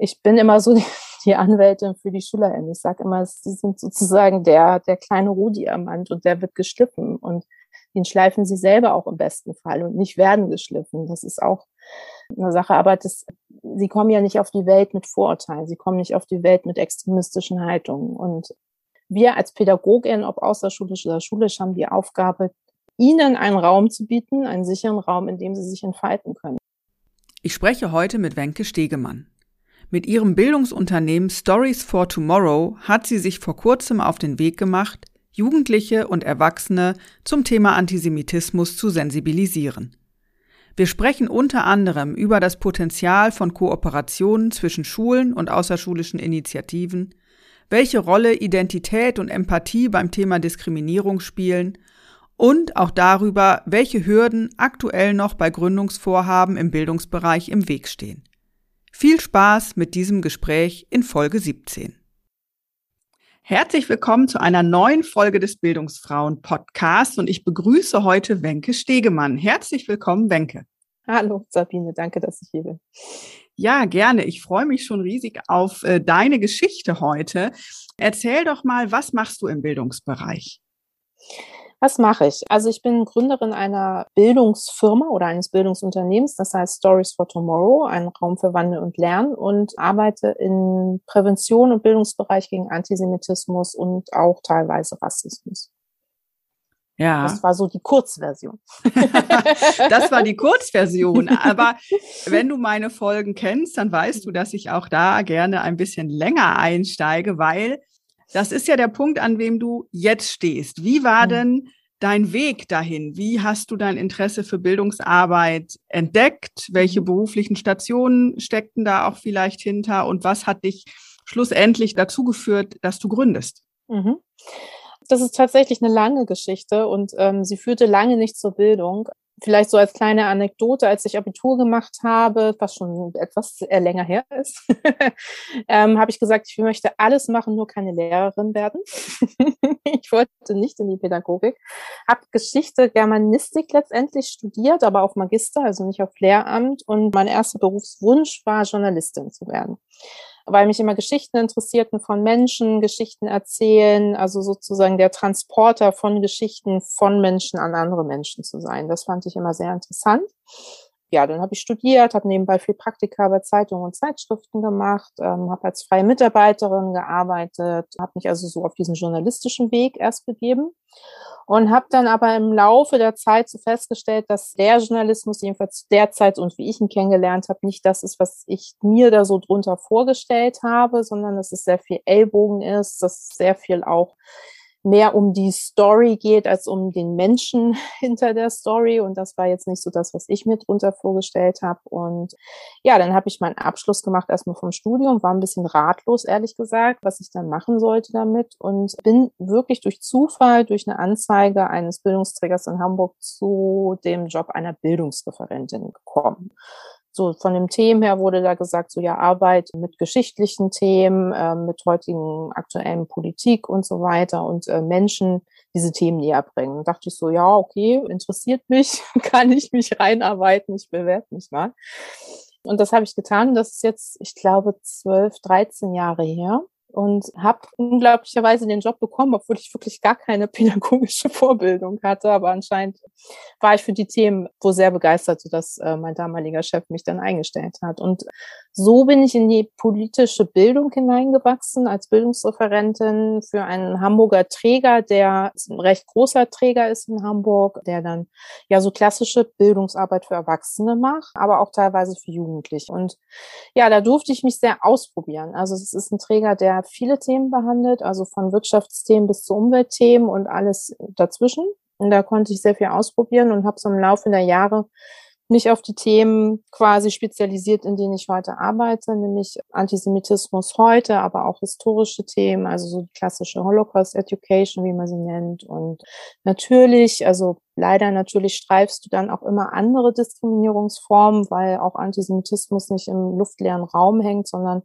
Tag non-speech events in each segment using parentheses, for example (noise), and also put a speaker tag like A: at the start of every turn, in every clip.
A: Ich bin immer so (laughs) die, die Anwältin für die SchülerInnen. Ich sage immer, sie sind sozusagen der, der kleine Rohdiamant und der wird geschliffen und den schleifen sie selber auch im besten Fall und nicht werden geschliffen. Das ist auch eine Sache, aber das, sie kommen ja nicht auf die Welt mit Vorurteilen, sie kommen nicht auf die Welt mit extremistischen Haltungen. Und wir als Pädagogin, ob außerschulisch oder schulisch, haben die Aufgabe, ihnen einen Raum zu bieten, einen sicheren Raum, in dem sie sich entfalten können.
B: Ich spreche heute mit Wenke Stegemann. Mit ihrem Bildungsunternehmen Stories for Tomorrow hat sie sich vor kurzem auf den Weg gemacht, Jugendliche und Erwachsene zum Thema Antisemitismus zu sensibilisieren. Wir sprechen unter anderem über das Potenzial von Kooperationen zwischen Schulen und außerschulischen Initiativen, welche Rolle Identität und Empathie beim Thema Diskriminierung spielen und auch darüber, welche Hürden aktuell noch bei Gründungsvorhaben im Bildungsbereich im Weg stehen. Viel Spaß mit diesem Gespräch in Folge 17. Herzlich willkommen zu einer neuen Folge des Bildungsfrauen Podcasts und ich begrüße heute Wenke Stegemann. Herzlich willkommen, Wenke.
A: Hallo, Sabine, danke, dass ich hier bin.
B: Ja, gerne. Ich freue mich schon riesig auf äh, deine Geschichte heute. Erzähl doch mal, was machst du im Bildungsbereich?
A: Was mache ich? Also ich bin Gründerin einer Bildungsfirma oder eines Bildungsunternehmens, das heißt Stories for Tomorrow, ein Raum für Wandel und Lernen und arbeite in Prävention und Bildungsbereich gegen Antisemitismus und auch teilweise Rassismus. Ja. Das war so die Kurzversion. (laughs)
B: das war die Kurzversion. Aber (laughs) wenn du meine Folgen kennst, dann weißt du, dass ich auch da gerne ein bisschen länger einsteige, weil das ist ja der Punkt, an wem du jetzt stehst. Wie war mhm. denn dein Weg dahin? Wie hast du dein Interesse für Bildungsarbeit entdeckt? Welche mhm. beruflichen Stationen steckten da auch vielleicht hinter? Und was hat dich schlussendlich dazu geführt, dass du gründest? Mhm.
A: Das ist tatsächlich eine lange Geschichte und ähm, sie führte lange nicht zur Bildung. Vielleicht so als kleine Anekdote, als ich Abitur gemacht habe, was schon etwas länger her ist, (laughs) ähm, habe ich gesagt, ich möchte alles machen, nur keine Lehrerin werden. (laughs) ich wollte nicht in die Pädagogik. Habe Geschichte, Germanistik letztendlich studiert, aber auf Magister, also nicht auf Lehramt. Und mein erster Berufswunsch war, Journalistin zu werden weil mich immer Geschichten interessierten von Menschen, Geschichten erzählen, also sozusagen der Transporter von Geschichten von Menschen an andere Menschen zu sein. Das fand ich immer sehr interessant. Ja, dann habe ich studiert, habe nebenbei viel Praktika bei Zeitungen und Zeitschriften gemacht, ähm, habe als freie Mitarbeiterin gearbeitet, habe mich also so auf diesen journalistischen Weg erst begeben und habe dann aber im Laufe der Zeit so festgestellt, dass der Journalismus jedenfalls derzeit und wie ich ihn kennengelernt habe, nicht das ist, was ich mir da so drunter vorgestellt habe, sondern dass es sehr viel Ellbogen ist, dass sehr viel auch mehr um die Story geht als um den Menschen (laughs) hinter der Story. Und das war jetzt nicht so das, was ich mir drunter vorgestellt habe. Und ja, dann habe ich meinen Abschluss gemacht erstmal vom Studium, war ein bisschen ratlos, ehrlich gesagt, was ich dann machen sollte damit. Und bin wirklich durch Zufall, durch eine Anzeige eines Bildungsträgers in Hamburg zu dem Job einer Bildungsreferentin gekommen so von dem Themen her wurde da gesagt, so ja, Arbeit mit geschichtlichen Themen, äh, mit heutigen aktuellen Politik und so weiter und äh, Menschen diese Themen näher bringen. Und dachte ich so, ja, okay, interessiert mich, (laughs) kann ich mich reinarbeiten, ich bewerbe mich mal. Und das habe ich getan. Das ist jetzt, ich glaube, zwölf, dreizehn Jahre her und habe unglaublicherweise den Job bekommen, obwohl ich wirklich gar keine (laughs) pädagogische Vorbildung hatte. Aber anscheinend war ich für die Themen so sehr begeistert, sodass äh, mein damaliger Chef mich dann eingestellt hat. Und so bin ich in die politische Bildung hineingewachsen als Bildungsreferentin für einen Hamburger Träger, der ein recht großer Träger ist in Hamburg, der dann ja so klassische Bildungsarbeit für Erwachsene macht, aber auch teilweise für Jugendliche. Und ja, da durfte ich mich sehr ausprobieren. Also es ist ein Träger, der viele Themen behandelt, also von Wirtschaftsthemen bis zu Umweltthemen und alles dazwischen. Und da konnte ich sehr viel ausprobieren und habe so im Laufe der Jahre mich auf die Themen quasi spezialisiert, in denen ich heute arbeite, nämlich Antisemitismus heute, aber auch historische Themen, also so die klassische Holocaust Education, wie man sie nennt. Und natürlich, also leider natürlich streifst du dann auch immer andere Diskriminierungsformen, weil auch Antisemitismus nicht im luftleeren Raum hängt, sondern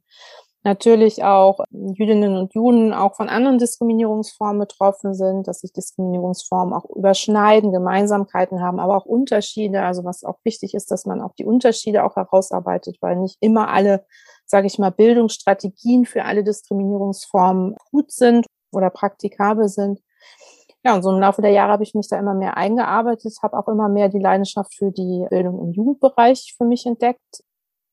A: natürlich auch Jüdinnen und Juden auch von anderen Diskriminierungsformen betroffen sind, dass sich Diskriminierungsformen auch überschneiden, Gemeinsamkeiten haben, aber auch Unterschiede. Also was auch wichtig ist, dass man auch die Unterschiede auch herausarbeitet, weil nicht immer alle, sage ich mal, Bildungsstrategien für alle Diskriminierungsformen gut sind oder praktikabel sind. Ja, und so im Laufe der Jahre habe ich mich da immer mehr eingearbeitet, habe auch immer mehr die Leidenschaft für die Bildung im Jugendbereich für mich entdeckt,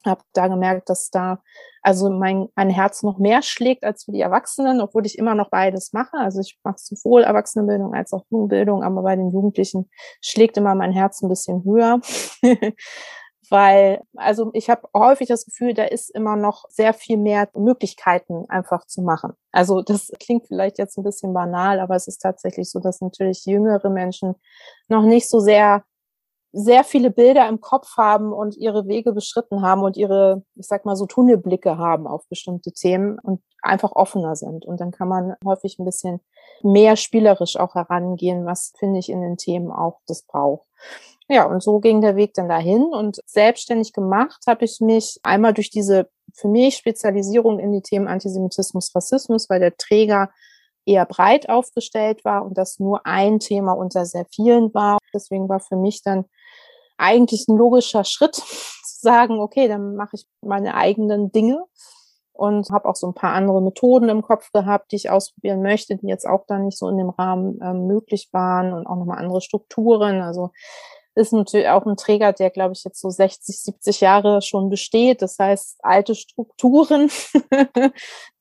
A: habe da gemerkt, dass da also mein, mein Herz noch mehr schlägt als für die Erwachsenen, obwohl ich immer noch beides mache. Also ich mache sowohl Erwachsenenbildung als auch Jugendbildung, aber bei den Jugendlichen schlägt immer mein Herz ein bisschen höher. (laughs) Weil, also ich habe häufig das Gefühl, da ist immer noch sehr viel mehr Möglichkeiten einfach zu machen. Also das klingt vielleicht jetzt ein bisschen banal, aber es ist tatsächlich so, dass natürlich jüngere Menschen noch nicht so sehr sehr viele Bilder im Kopf haben und ihre Wege beschritten haben und ihre, ich sag mal so Tunnelblicke haben auf bestimmte Themen und einfach offener sind. Und dann kann man häufig ein bisschen mehr spielerisch auch herangehen, was finde ich in den Themen auch das braucht. Ja, und so ging der Weg dann dahin und selbstständig gemacht habe ich mich einmal durch diese für mich Spezialisierung in die Themen Antisemitismus, Rassismus, weil der Träger eher breit aufgestellt war und das nur ein Thema unter sehr vielen war. Deswegen war für mich dann eigentlich ein logischer Schritt (laughs) zu sagen, okay, dann mache ich meine eigenen Dinge und habe auch so ein paar andere Methoden im Kopf gehabt, die ich ausprobieren möchte, die jetzt auch dann nicht so in dem Rahmen ähm, möglich waren und auch nochmal andere Strukturen. Also ist natürlich auch ein Träger, der, glaube ich, jetzt so 60, 70 Jahre schon besteht. Das heißt, alte Strukturen, (laughs)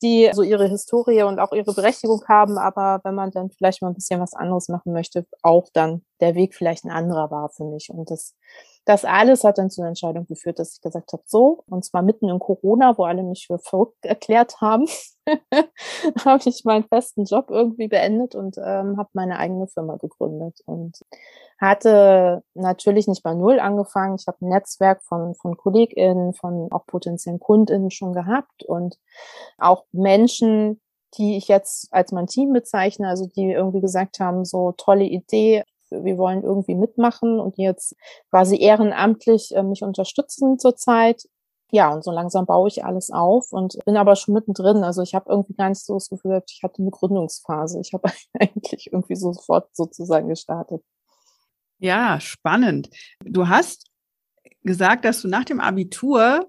A: die so ihre Historie und auch ihre Berechtigung haben. Aber wenn man dann vielleicht mal ein bisschen was anderes machen möchte, auch dann der Weg vielleicht ein anderer war für mich. Und das das alles hat dann zu einer Entscheidung geführt, dass ich gesagt habe, so, und zwar mitten in Corona, wo alle mich für verrückt erklärt haben, (laughs) habe ich meinen festen Job irgendwie beendet und ähm, habe meine eigene Firma gegründet und hatte natürlich nicht bei Null angefangen. Ich habe ein Netzwerk von, von KollegInnen, von auch potenziellen KundInnen schon gehabt und auch Menschen, die ich jetzt als mein Team bezeichne, also die irgendwie gesagt haben, so tolle Idee, wir wollen irgendwie mitmachen und jetzt quasi ehrenamtlich äh, mich unterstützen zurzeit. Ja, und so langsam baue ich alles auf und bin aber schon mittendrin. Also ich habe irgendwie gar nicht so das Gefühl, ich hatte eine Gründungsphase. Ich habe (laughs) eigentlich irgendwie sofort sozusagen gestartet.
B: Ja, spannend. Du hast gesagt, dass du nach dem Abitur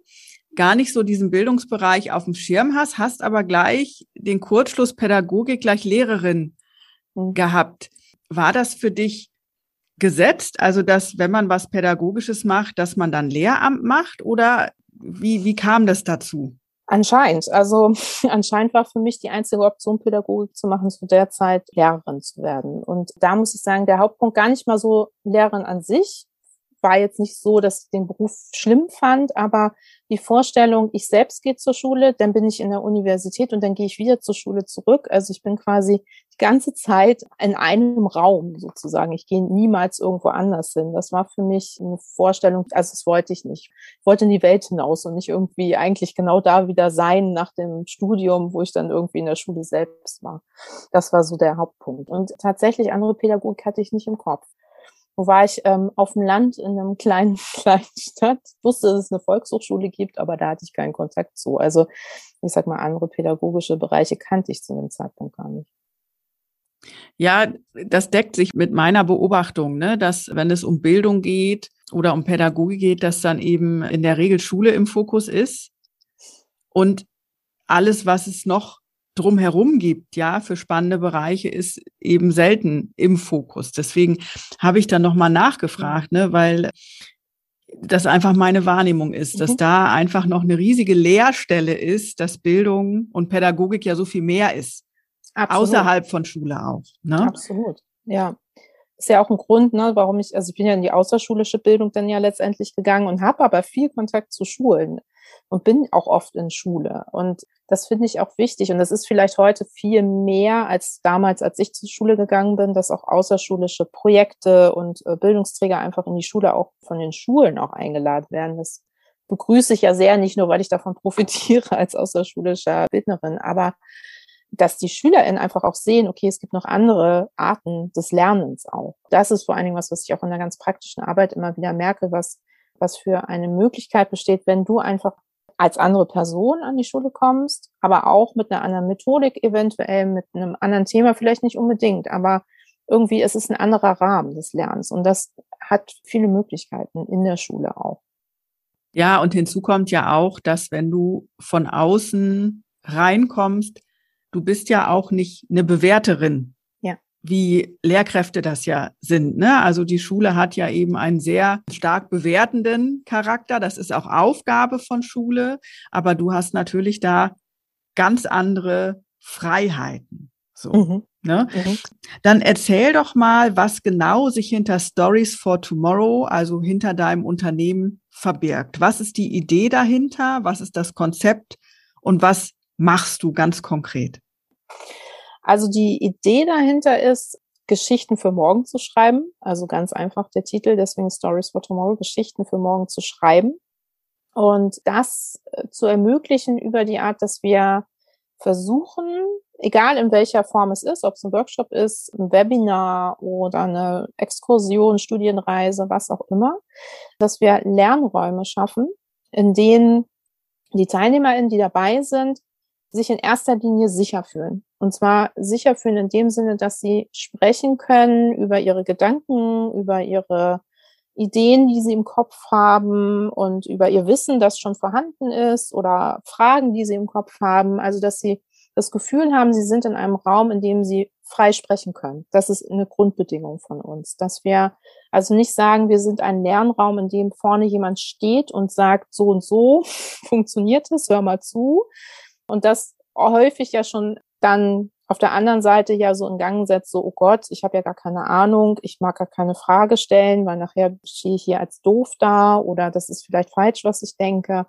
B: gar nicht so diesen Bildungsbereich auf dem Schirm hast, hast aber gleich den Kurzschluss Pädagogik gleich Lehrerin mhm. gehabt. War das für dich gesetzt? Also, dass wenn man was Pädagogisches macht, dass man dann Lehramt macht? Oder wie, wie kam das dazu?
A: Anscheinend. Also (laughs) anscheinend war für mich die einzige Option, Pädagogik zu machen, zu der Zeit Lehrerin zu werden. Und da muss ich sagen, der Hauptpunkt gar nicht mal so Lehrerin an sich, war jetzt nicht so, dass ich den Beruf schlimm fand, aber die Vorstellung, ich selbst gehe zur Schule, dann bin ich in der Universität und dann gehe ich wieder zur Schule zurück. Also ich bin quasi die ganze Zeit in einem Raum sozusagen. Ich gehe niemals irgendwo anders hin. Das war für mich eine Vorstellung, also das wollte ich nicht. Ich wollte in die Welt hinaus und nicht irgendwie eigentlich genau da wieder sein nach dem Studium, wo ich dann irgendwie in der Schule selbst war. Das war so der Hauptpunkt. Und tatsächlich andere Pädagogik hatte ich nicht im Kopf. Wo war ich ähm, auf dem Land in einem kleinen, (laughs) kleinen Stadt? Ich wusste, dass es eine Volkshochschule gibt, aber da hatte ich keinen Kontakt zu. Also ich sag mal, andere pädagogische Bereiche kannte ich zu dem Zeitpunkt gar nicht.
B: Ja, das deckt sich mit meiner Beobachtung, ne, dass wenn es um Bildung geht oder um Pädagogik geht, dass dann eben in der Regel Schule im Fokus ist und alles, was es noch drumherum gibt, ja, für spannende Bereiche, ist eben selten im Fokus. Deswegen habe ich dann nochmal nachgefragt, ne, weil das einfach meine Wahrnehmung ist, dass mhm. da einfach noch eine riesige Leerstelle ist, dass Bildung und Pädagogik ja so viel mehr ist. Absolut. Außerhalb von Schule auch.
A: Ne? Absolut. Ja. Ist ja auch ein Grund, ne, warum ich, also ich bin ja in die außerschulische Bildung dann ja letztendlich gegangen und habe aber viel Kontakt zu Schulen und bin auch oft in Schule. Und das finde ich auch wichtig. Und das ist vielleicht heute viel mehr als damals, als ich zur Schule gegangen bin, dass auch außerschulische Projekte und äh, Bildungsträger einfach in die Schule auch von den Schulen auch eingeladen werden. Das begrüße ich ja sehr, nicht nur, weil ich davon (laughs) profitiere als außerschulischer Bildnerin, aber dass die SchülerInnen einfach auch sehen, okay, es gibt noch andere Arten des Lernens auch. Das ist vor allen Dingen was, was ich auch in der ganz praktischen Arbeit immer wieder merke, was, was für eine Möglichkeit besteht, wenn du einfach als andere Person an die Schule kommst, aber auch mit einer anderen Methodik eventuell, mit einem anderen Thema vielleicht nicht unbedingt, aber irgendwie ist es ein anderer Rahmen des Lernens und das hat viele Möglichkeiten in der Schule auch.
B: Ja, und hinzu kommt ja auch, dass wenn du von außen reinkommst, du bist ja auch nicht eine Bewerterin wie Lehrkräfte das ja sind. Ne? Also die Schule hat ja eben einen sehr stark bewertenden Charakter. Das ist auch Aufgabe von Schule. Aber du hast natürlich da ganz andere Freiheiten. So, mhm. Ne? Mhm. Dann erzähl doch mal, was genau sich hinter Stories for Tomorrow, also hinter deinem Unternehmen verbirgt. Was ist die Idee dahinter? Was ist das Konzept? Und was machst du ganz konkret?
A: Also die Idee dahinter ist, Geschichten für morgen zu schreiben. Also ganz einfach der Titel, deswegen Stories for Tomorrow, Geschichten für morgen zu schreiben. Und das äh, zu ermöglichen über die Art, dass wir versuchen, egal in welcher Form es ist, ob es ein Workshop ist, ein Webinar oder eine Exkursion, Studienreise, was auch immer, dass wir Lernräume schaffen, in denen die TeilnehmerInnen, die dabei sind, sich in erster Linie sicher fühlen. Und zwar sicher fühlen in dem Sinne, dass sie sprechen können über ihre Gedanken, über ihre Ideen, die sie im Kopf haben und über ihr Wissen, das schon vorhanden ist oder Fragen, die sie im Kopf haben. Also, dass sie das Gefühl haben, sie sind in einem Raum, in dem sie frei sprechen können. Das ist eine Grundbedingung von uns, dass wir also nicht sagen, wir sind ein Lernraum, in dem vorne jemand steht und sagt, so und so (laughs) funktioniert es, hör mal zu, und das häufig ja schon dann auf der anderen Seite ja so in Gang setzt, so, oh Gott, ich habe ja gar keine Ahnung, ich mag gar keine Frage stellen, weil nachher stehe ich hier als doof da oder das ist vielleicht falsch, was ich denke.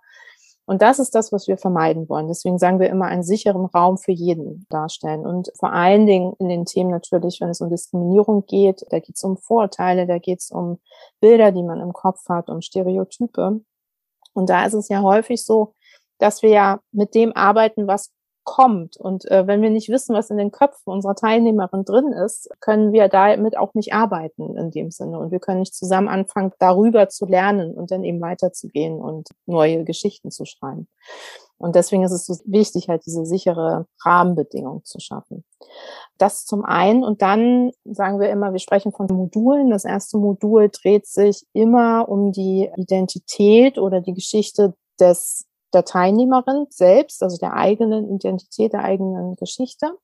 A: Und das ist das, was wir vermeiden wollen. Deswegen sagen wir immer einen sicheren Raum für jeden darstellen. Und vor allen Dingen in den Themen natürlich, wenn es um Diskriminierung geht, da geht es um Vorurteile, da geht es um Bilder, die man im Kopf hat, um Stereotype. Und da ist es ja häufig so, dass wir ja mit dem arbeiten, was kommt. Und äh, wenn wir nicht wissen, was in den Köpfen unserer Teilnehmerin drin ist, können wir damit auch nicht arbeiten in dem Sinne. Und wir können nicht zusammen anfangen, darüber zu lernen und dann eben weiterzugehen und neue Geschichten zu schreiben. Und deswegen ist es so wichtig, halt diese sichere Rahmenbedingung zu schaffen. Das zum einen. Und dann sagen wir immer, wir sprechen von Modulen. Das erste Modul dreht sich immer um die Identität oder die Geschichte des der Teilnehmerin selbst, also der eigenen Identität, der eigenen Geschichte.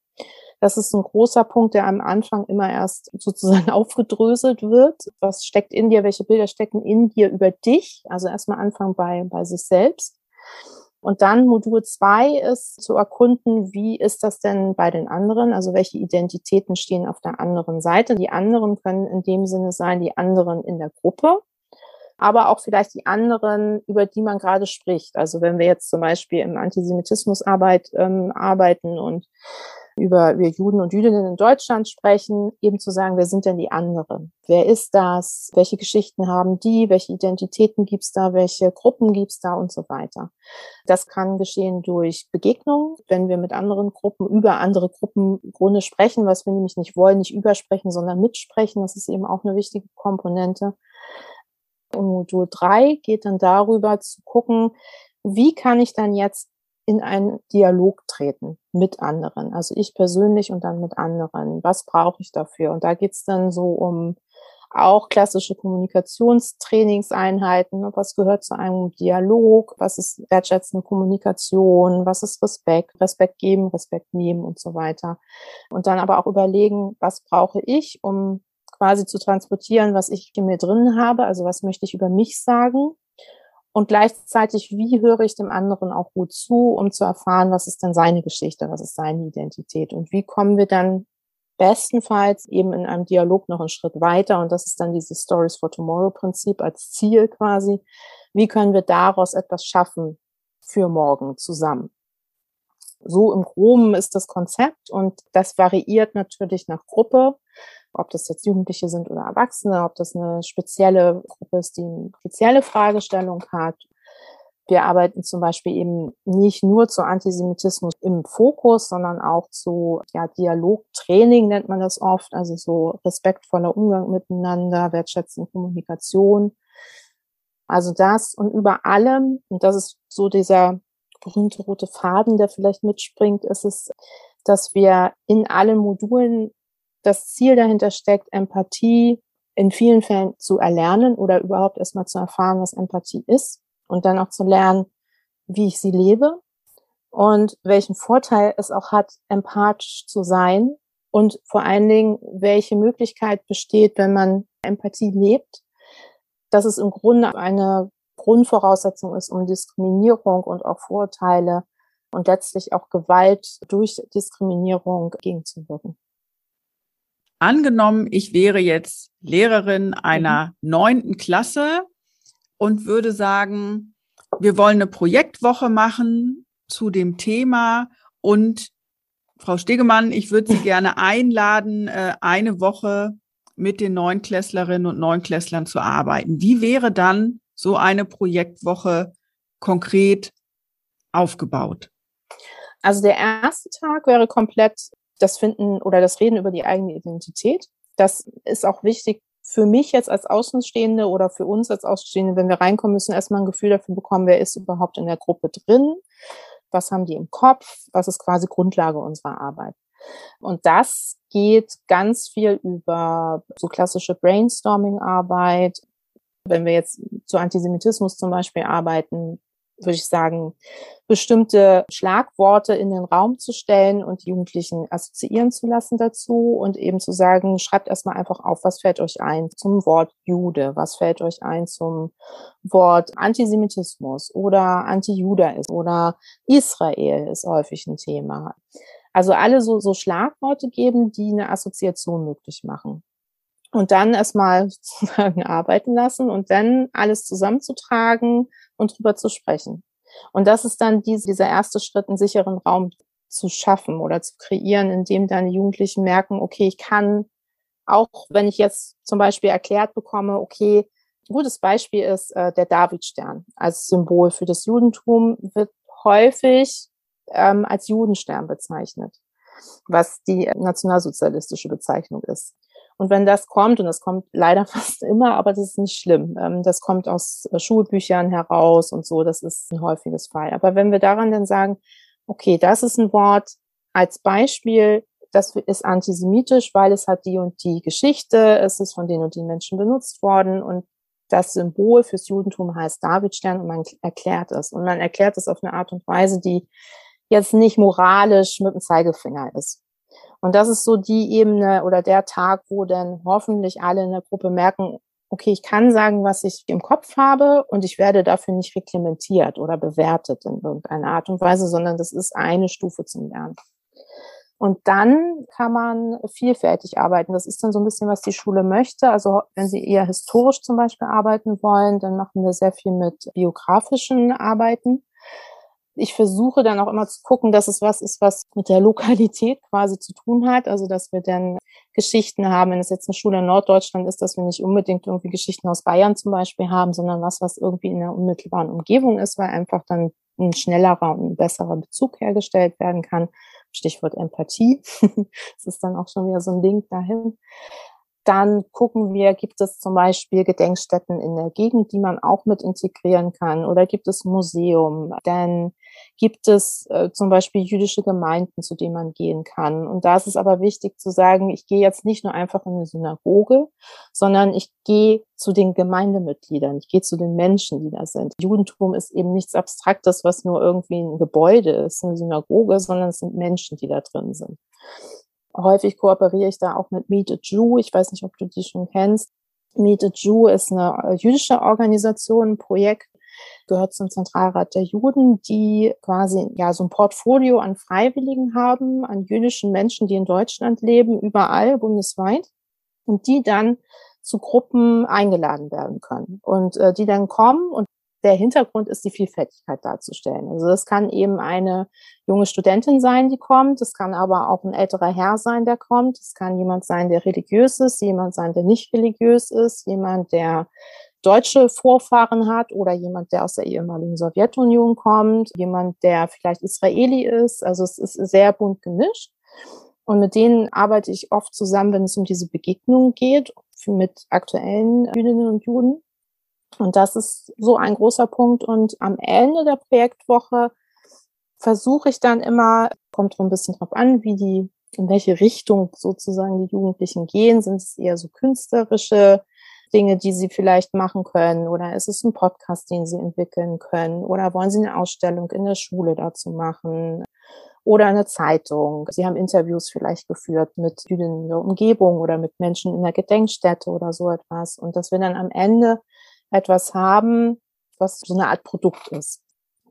A: Das ist ein großer Punkt, der am Anfang immer erst sozusagen (laughs) aufgedröselt wird. Was steckt in dir? Welche Bilder stecken in dir über dich? Also erstmal anfangen bei, bei sich selbst. Und dann Modul zwei ist zu erkunden, wie ist das denn bei den anderen? Also welche Identitäten stehen auf der anderen Seite? Die anderen können in dem Sinne sein, die anderen in der Gruppe aber auch vielleicht die anderen, über die man gerade spricht. Also wenn wir jetzt zum Beispiel im Antisemitismusarbeit ähm, arbeiten und über wir Juden und Jüdinnen in Deutschland sprechen, eben zu sagen, wer sind denn die anderen? Wer ist das? Welche Geschichten haben die? Welche Identitäten gibt's da? Welche Gruppen gibt's da und so weiter? Das kann geschehen durch Begegnungen, wenn wir mit anderen Gruppen über andere Gruppen im Grunde sprechen, was wir nämlich nicht wollen, nicht übersprechen, sondern mitsprechen. Das ist eben auch eine wichtige Komponente. Und Modul 3 geht dann darüber zu gucken, wie kann ich dann jetzt in einen Dialog treten mit anderen, also ich persönlich und dann mit anderen. Was brauche ich dafür? Und da geht's dann so um auch klassische Kommunikationstrainingseinheiten. Was gehört zu einem Dialog? Was ist wertschätzende Kommunikation? Was ist Respekt? Respekt geben, Respekt nehmen und so weiter. Und dann aber auch überlegen, was brauche ich, um quasi zu transportieren, was ich in mir drin habe, also was möchte ich über mich sagen und gleichzeitig, wie höre ich dem anderen auch gut zu, um zu erfahren, was ist denn seine Geschichte, was ist seine Identität und wie kommen wir dann bestenfalls eben in einem Dialog noch einen Schritt weiter und das ist dann dieses Stories for Tomorrow Prinzip als Ziel quasi. Wie können wir daraus etwas schaffen für morgen zusammen? So im Groben ist das Konzept und das variiert natürlich nach Gruppe, ob das jetzt Jugendliche sind oder Erwachsene, ob das eine spezielle Gruppe ist, die eine spezielle Fragestellung hat. Wir arbeiten zum Beispiel eben nicht nur zu Antisemitismus im Fokus, sondern auch zu ja, Dialogtraining nennt man das oft, also so respektvoller Umgang miteinander, wertschätzende Kommunikation. Also das und über allem, und das ist so dieser berühmte rote Faden, der vielleicht mitspringt, ist es, dass wir in allen Modulen das Ziel dahinter steckt, Empathie in vielen Fällen zu erlernen oder überhaupt erstmal zu erfahren, was Empathie ist und dann auch zu lernen, wie ich sie lebe und welchen Vorteil es auch hat, empathisch zu sein und vor allen Dingen, welche Möglichkeit besteht, wenn man Empathie lebt, dass es im Grunde eine Grundvoraussetzung ist, um Diskriminierung und auch Vorurteile und letztlich auch Gewalt durch Diskriminierung gegenzuwirken.
B: Angenommen, ich wäre jetzt Lehrerin einer mhm. neunten mhm. Klasse und würde sagen, wir wollen eine Projektwoche machen zu dem Thema und Frau Stegemann, ich würde Sie (laughs) gerne einladen, äh, eine Woche mit den Neunklässlerinnen und Neunklässlern zu arbeiten. Wie wäre dann so eine Projektwoche konkret aufgebaut?
A: Also der erste Tag wäre komplett das Finden oder das Reden über die eigene Identität. Das ist auch wichtig für mich jetzt als Außenstehende oder für uns als Außenstehende, wenn wir reinkommen, müssen erstmal ein Gefühl dafür bekommen, wer ist überhaupt in der Gruppe drin, was haben die im Kopf, was ist quasi Grundlage unserer Arbeit. Und das geht ganz viel über so klassische Brainstorming-Arbeit. Wenn wir jetzt zu Antisemitismus zum Beispiel arbeiten, würde ich sagen, bestimmte Schlagworte in den Raum zu stellen und Jugendlichen assoziieren zu lassen dazu und eben zu sagen, schreibt erstmal einfach auf, was fällt euch ein zum Wort Jude, was fällt euch ein zum Wort Antisemitismus oder Antijudaismus oder Israel ist häufig ein Thema. Also alle so, so Schlagworte geben, die eine Assoziation möglich machen und dann erstmal (laughs) sozusagen arbeiten lassen und dann alles zusammenzutragen und drüber zu sprechen. Und das ist dann diese, dieser erste Schritt, einen sicheren Raum zu schaffen oder zu kreieren, in dem dann Jugendlichen merken, okay, ich kann, auch wenn ich jetzt zum Beispiel erklärt bekomme, okay, ein gutes Beispiel ist äh, der Davidstern als Symbol für das Judentum wird häufig ähm, als Judenstern bezeichnet, was die nationalsozialistische Bezeichnung ist. Und wenn das kommt, und das kommt leider (laughs) fast immer, aber das ist nicht schlimm, ähm, das kommt aus äh, Schulbüchern heraus und so, das ist ein häufiges Fall. Aber wenn wir daran dann sagen, okay, das ist ein Wort als Beispiel, das ist antisemitisch, weil es hat die und die Geschichte, es ist von den und den Menschen benutzt worden und das Symbol fürs Judentum heißt Davidstern und man erklärt es. Und man erklärt es auf eine Art und Weise, die jetzt nicht moralisch mit dem Zeigefinger ist. Und das ist so die Ebene oder der Tag, wo dann hoffentlich alle in der Gruppe merken, okay, ich kann sagen, was ich im Kopf habe und ich werde dafür nicht reglementiert oder bewertet in irgendeiner Art und Weise, sondern das ist eine Stufe zum Lernen. Und dann kann man vielfältig arbeiten. Das ist dann so ein bisschen, was die Schule möchte. Also wenn Sie eher historisch zum Beispiel arbeiten wollen, dann machen wir sehr viel mit biografischen Arbeiten ich versuche dann auch immer zu gucken, dass es was ist, was mit der Lokalität quasi zu tun hat. Also, dass wir dann Geschichten haben, wenn es jetzt eine Schule in Norddeutschland ist, dass wir nicht unbedingt irgendwie Geschichten aus Bayern zum Beispiel haben, sondern was, was irgendwie in der unmittelbaren Umgebung ist, weil einfach dann ein schnellerer und ein besserer Bezug hergestellt werden kann. Stichwort Empathie. (laughs) das ist dann auch schon wieder so ein Link dahin. Dann gucken wir, gibt es zum Beispiel Gedenkstätten in der Gegend, die man auch mit integrieren kann? Oder gibt es Museum? Denn gibt es äh, zum Beispiel jüdische Gemeinden, zu denen man gehen kann. Und da ist es aber wichtig zu sagen, ich gehe jetzt nicht nur einfach in eine Synagoge, sondern ich gehe zu den Gemeindemitgliedern, ich gehe zu den Menschen, die da sind. Judentum ist eben nichts Abstraktes, was nur irgendwie ein Gebäude ist, eine Synagoge, sondern es sind Menschen, die da drin sind. Häufig kooperiere ich da auch mit Meet a Jew. Ich weiß nicht, ob du die schon kennst. Meet a Jew ist eine äh, jüdische Organisation, ein Projekt, gehört zum Zentralrat der Juden, die quasi ja so ein Portfolio an Freiwilligen haben, an jüdischen Menschen, die in Deutschland leben, überall bundesweit und die dann zu Gruppen eingeladen werden können und äh, die dann kommen und der Hintergrund ist, die Vielfältigkeit darzustellen. Also das kann eben eine junge Studentin sein, die kommt. Es kann aber auch ein älterer Herr sein, der kommt. Es kann jemand sein, der religiös ist, jemand sein, der nicht religiös ist, jemand, der deutsche Vorfahren hat oder jemand, der aus der ehemaligen Sowjetunion kommt, jemand, der vielleicht Israeli ist. Also es ist sehr bunt gemischt. Und mit denen arbeite ich oft zusammen, wenn es um diese Begegnung geht, mit aktuellen Jüdinnen und Juden. Und das ist so ein großer Punkt. Und am Ende der Projektwoche versuche ich dann immer, kommt so ein bisschen drauf an, wie die, in welche Richtung sozusagen die Jugendlichen gehen. Sind es eher so künstlerische Dinge, die sie vielleicht machen können? Oder ist es ein Podcast, den sie entwickeln können? Oder wollen sie eine Ausstellung in der Schule dazu machen? Oder eine Zeitung. Sie haben Interviews vielleicht geführt mit Jüdinnen in der Umgebung oder mit Menschen in der Gedenkstätte oder so etwas. Und dass wir dann am Ende etwas haben, was so eine Art Produkt ist.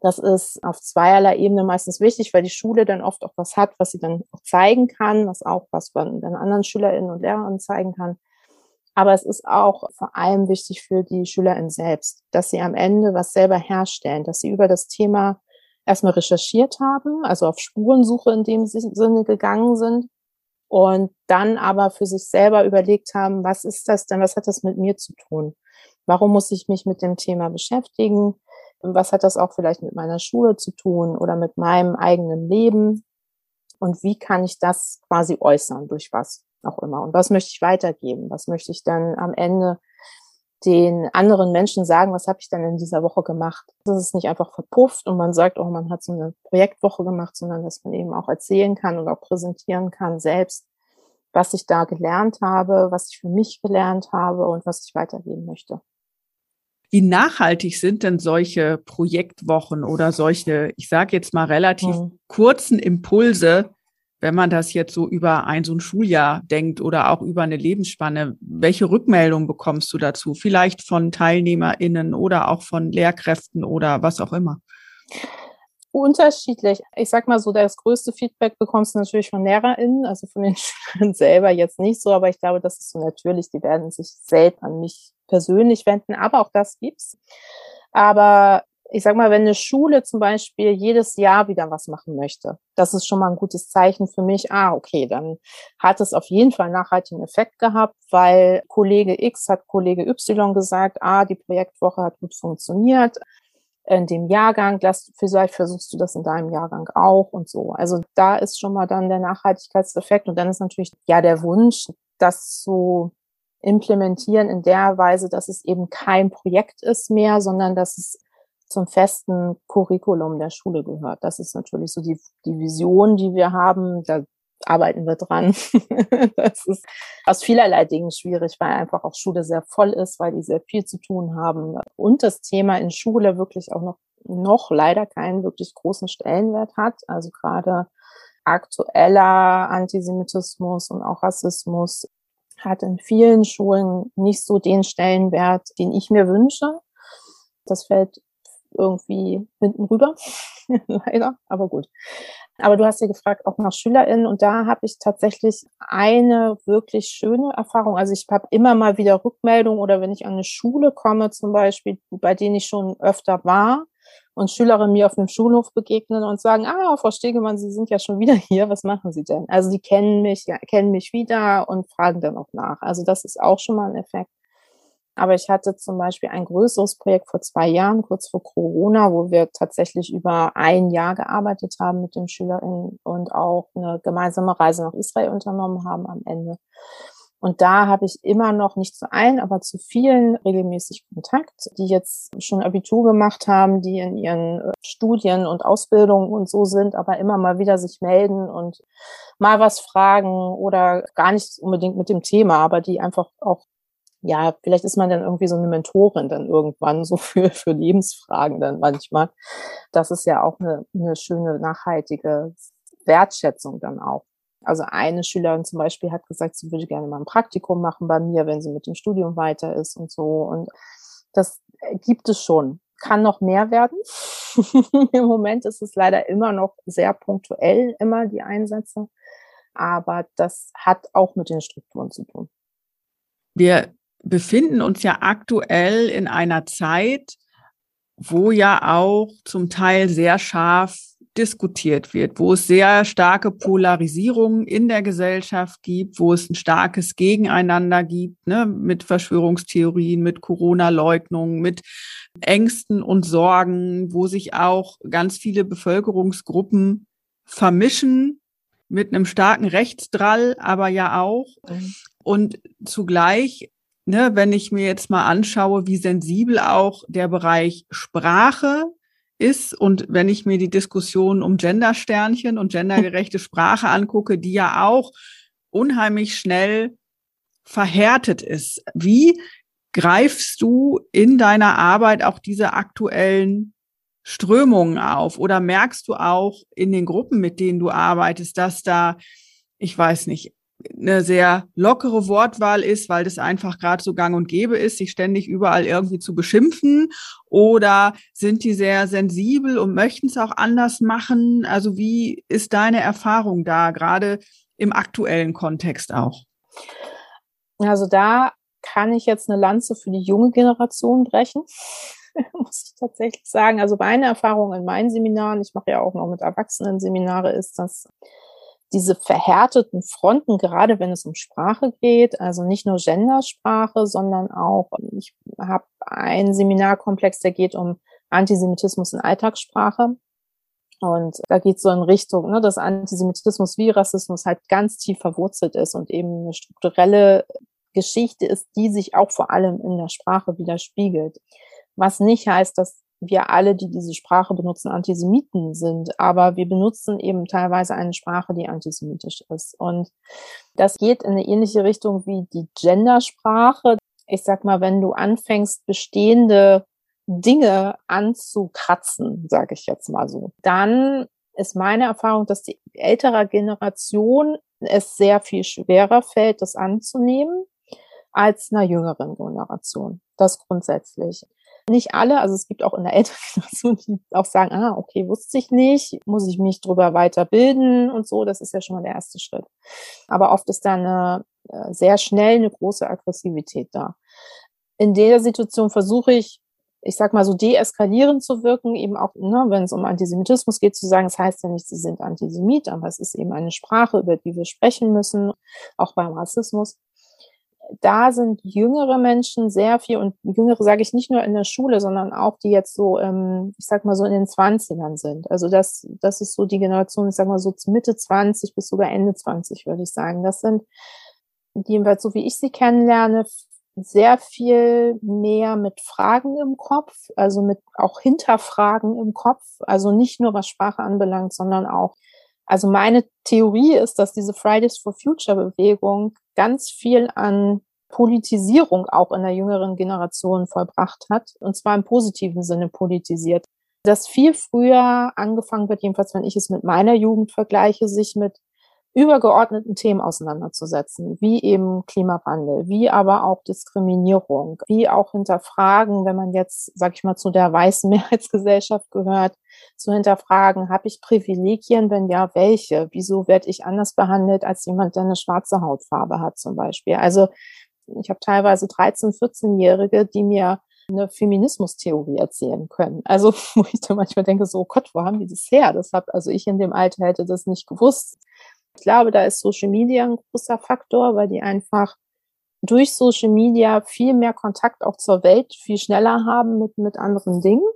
A: Das ist auf zweierlei Ebene meistens wichtig, weil die Schule dann oft auch was hat, was sie dann auch zeigen kann, was auch was man dann anderen Schülerinnen und Lehrern zeigen kann. Aber es ist auch vor allem wichtig für die SchülerInnen selbst, dass sie am Ende was selber herstellen, dass sie über das Thema erstmal recherchiert haben, also auf Spurensuche in dem Sinne gegangen sind und dann aber für sich selber überlegt haben, was ist das denn, was hat das mit mir zu tun? Warum muss ich mich mit dem Thema beschäftigen? Was hat das auch vielleicht mit meiner Schule zu tun oder mit meinem eigenen Leben? Und wie kann ich das quasi äußern durch was? auch immer. Und was möchte ich weitergeben? Was möchte ich dann am Ende den anderen Menschen sagen, was habe ich dann in dieser Woche gemacht? Das ist nicht einfach verpufft und man sagt, oh, man hat so eine Projektwoche gemacht, sondern dass man eben auch erzählen kann und auch präsentieren kann selbst, was ich da gelernt habe, was ich für mich gelernt habe und was ich weitergeben möchte.
B: Wie nachhaltig sind denn solche Projektwochen oder solche, ich sage jetzt mal relativ mhm. kurzen Impulse, wenn man das jetzt so über ein so ein Schuljahr denkt oder auch über eine Lebensspanne, welche Rückmeldung bekommst du dazu? Vielleicht von TeilnehmerInnen oder auch von Lehrkräften oder was auch immer?
A: Unterschiedlich. Ich sag mal so, das größte Feedback bekommst du natürlich von LehrerInnen, also von den (laughs) Schülern selber jetzt nicht so, aber ich glaube, das ist so natürlich. Die werden sich selten an mich persönlich wenden, aber auch das gibt's. Aber ich sag mal, wenn eine Schule zum Beispiel jedes Jahr wieder was machen möchte, das ist schon mal ein gutes Zeichen für mich. Ah, okay, dann hat es auf jeden Fall nachhaltigen Effekt gehabt, weil Kollege X hat Kollege Y gesagt, ah, die Projektwoche hat gut funktioniert in dem Jahrgang, lass, vielleicht versuchst du das in deinem Jahrgang auch und so. Also da ist schon mal dann der Nachhaltigkeitseffekt und dann ist natürlich ja der Wunsch, das zu implementieren in der Weise, dass es eben kein Projekt ist mehr, sondern dass es zum festen Curriculum der Schule gehört. Das ist natürlich so die, die Vision, die wir haben. Da arbeiten wir dran. (laughs) das ist aus vielerlei Dingen schwierig, weil einfach auch Schule sehr voll ist, weil die sehr viel zu tun haben. Und das Thema in Schule wirklich auch noch, noch leider keinen wirklich großen Stellenwert hat. Also gerade aktueller Antisemitismus und auch Rassismus hat in vielen Schulen nicht so den Stellenwert, den ich mir wünsche. Das fällt irgendwie hinten rüber, (laughs) leider, aber gut. Aber du hast ja gefragt auch nach SchülerInnen und da habe ich tatsächlich eine wirklich schöne Erfahrung. Also ich habe immer mal wieder Rückmeldungen oder wenn ich an eine Schule komme zum Beispiel, bei denen ich schon öfter war und Schülerinnen mir auf dem Schulhof begegnen und sagen, ah, Frau Stegemann, Sie sind ja schon wieder (laughs) hier, was machen Sie denn? Also die kennen mich, ja, kennen mich wieder und fragen dann auch nach. Also das ist auch schon mal ein Effekt. Aber ich hatte zum Beispiel ein größeres Projekt vor zwei Jahren, kurz vor Corona, wo wir tatsächlich über ein Jahr gearbeitet haben mit den SchülerInnen und auch eine gemeinsame Reise nach Israel unternommen haben am Ende. Und da habe ich immer noch nicht zu allen, aber zu vielen regelmäßig Kontakt, die jetzt schon Abitur gemacht haben, die in ihren äh, Studien und Ausbildungen und so sind, aber immer mal wieder sich melden und mal was fragen oder gar nicht unbedingt mit dem Thema, aber die einfach auch ja, vielleicht ist man dann irgendwie so eine Mentorin dann irgendwann (laughs) so für, für Lebensfragen dann manchmal. Das ist ja auch eine, eine schöne, nachhaltige Wertschätzung dann auch. Also eine Schülerin zum Beispiel hat gesagt, sie würde gerne mal ein Praktikum machen bei mir, wenn sie mit dem Studium weiter ist und so. Und das gibt es schon. Kann noch mehr werden. (laughs) Im Moment ist es leider immer noch sehr punktuell, immer die Einsätze. Aber das hat auch mit den Strukturen zu tun.
B: Wir befinden uns ja aktuell in einer Zeit, wo ja auch zum Teil sehr scharf diskutiert wird, wo es sehr starke Polarisierungen in der Gesellschaft gibt, wo es ein starkes Gegeneinander gibt, ne, mit Verschwörungstheorien, mit Corona-Leugnung, mit Ängsten und Sorgen, wo sich auch ganz viele Bevölkerungsgruppen vermischen mit einem starken Rechtsdrall, aber ja auch. Und zugleich ne, wenn ich mir jetzt mal anschaue, wie sensibel auch der Bereich Sprache ist und wenn ich mir die Diskussion um Gendersternchen und gendergerechte Sprache angucke, die ja auch unheimlich schnell verhärtet ist. Wie greifst du in deiner Arbeit auch diese aktuellen Strömungen auf oder merkst du auch in den Gruppen, mit denen du arbeitest, dass da, ich weiß nicht, eine sehr lockere Wortwahl ist, weil das einfach gerade so gang und gäbe ist, sich ständig überall irgendwie zu beschimpfen? Oder sind die sehr sensibel und möchten es auch anders machen? Also wie ist deine Erfahrung da, gerade im aktuellen Kontext auch?
A: Also da kann ich jetzt eine Lanze für die junge Generation brechen, (laughs) muss ich tatsächlich sagen. Also meine Erfahrung in meinen Seminaren, ich mache ja auch noch mit Erwachsenen Seminare, ist, dass diese verhärteten Fronten, gerade wenn es um Sprache geht, also nicht nur Gendersprache, sondern auch, ich habe einen Seminarkomplex, der geht um Antisemitismus in Alltagssprache. Und da geht es so in Richtung, ne, dass Antisemitismus wie Rassismus halt ganz tief verwurzelt ist und eben eine strukturelle Geschichte ist, die sich auch vor allem in der Sprache widerspiegelt. Was nicht heißt, dass wir alle, die diese Sprache benutzen, Antisemiten sind, aber wir benutzen eben teilweise eine Sprache, die antisemitisch ist. Und das geht in eine ähnliche Richtung wie die Gendersprache. Ich sag mal, wenn du anfängst, bestehende Dinge anzukratzen, sage ich jetzt mal so, dann ist meine Erfahrung, dass die ältere Generation es sehr viel schwerer fällt, das anzunehmen als einer jüngeren Generation. Das grundsätzlich. Nicht alle, also es gibt auch in der älteren (laughs) Generation, die auch sagen, ah, okay, wusste ich nicht, muss ich mich drüber weiterbilden und so, das ist ja schon mal der erste Schritt. Aber oft ist da eine, äh, sehr schnell eine große Aggressivität da. In der Situation versuche ich, ich sag mal so deeskalierend zu wirken, eben auch, ne, wenn es um Antisemitismus geht, zu sagen, es das heißt ja nicht, sie sind Antisemit, aber es ist eben eine Sprache, über die wir sprechen müssen, auch beim Rassismus da sind jüngere Menschen sehr viel, und jüngere sage ich nicht nur in der Schule, sondern auch die jetzt so, ähm, ich sag mal so in den Zwanzigern sind. Also das, das ist so die Generation, ich sag mal so Mitte 20 bis sogar Ende 20, würde ich sagen. Das sind jedenfalls so wie ich sie kennenlerne, sehr viel mehr mit Fragen im Kopf, also mit auch Hinterfragen im Kopf, also nicht nur was Sprache anbelangt, sondern auch also meine Theorie ist, dass diese Fridays for Future Bewegung ganz viel an Politisierung auch in der jüngeren Generation vollbracht hat, und zwar im positiven Sinne politisiert. Dass viel früher angefangen wird, jedenfalls wenn ich es mit meiner Jugend vergleiche, sich mit übergeordneten Themen auseinanderzusetzen, wie eben Klimawandel, wie aber auch Diskriminierung, wie auch hinterfragen, wenn man jetzt, sag ich mal, zu der weißen (laughs) Mehrheitsgesellschaft gehört, zu hinterfragen, habe ich Privilegien, wenn ja, welche? Wieso werde ich anders behandelt als jemand, der eine schwarze Hautfarbe hat zum Beispiel? Also ich habe teilweise 13-, 14-Jährige, die mir eine Feminismustheorie erzählen können. Also, (laughs) wo ich dann manchmal denke, so, oh Gott, wo haben die das her? Das hab, also ich in dem Alter hätte das nicht gewusst. Ich glaube, da ist Social Media ein großer Faktor, weil die einfach durch Social Media viel mehr Kontakt auch zur Welt viel schneller haben mit, mit anderen Dingen.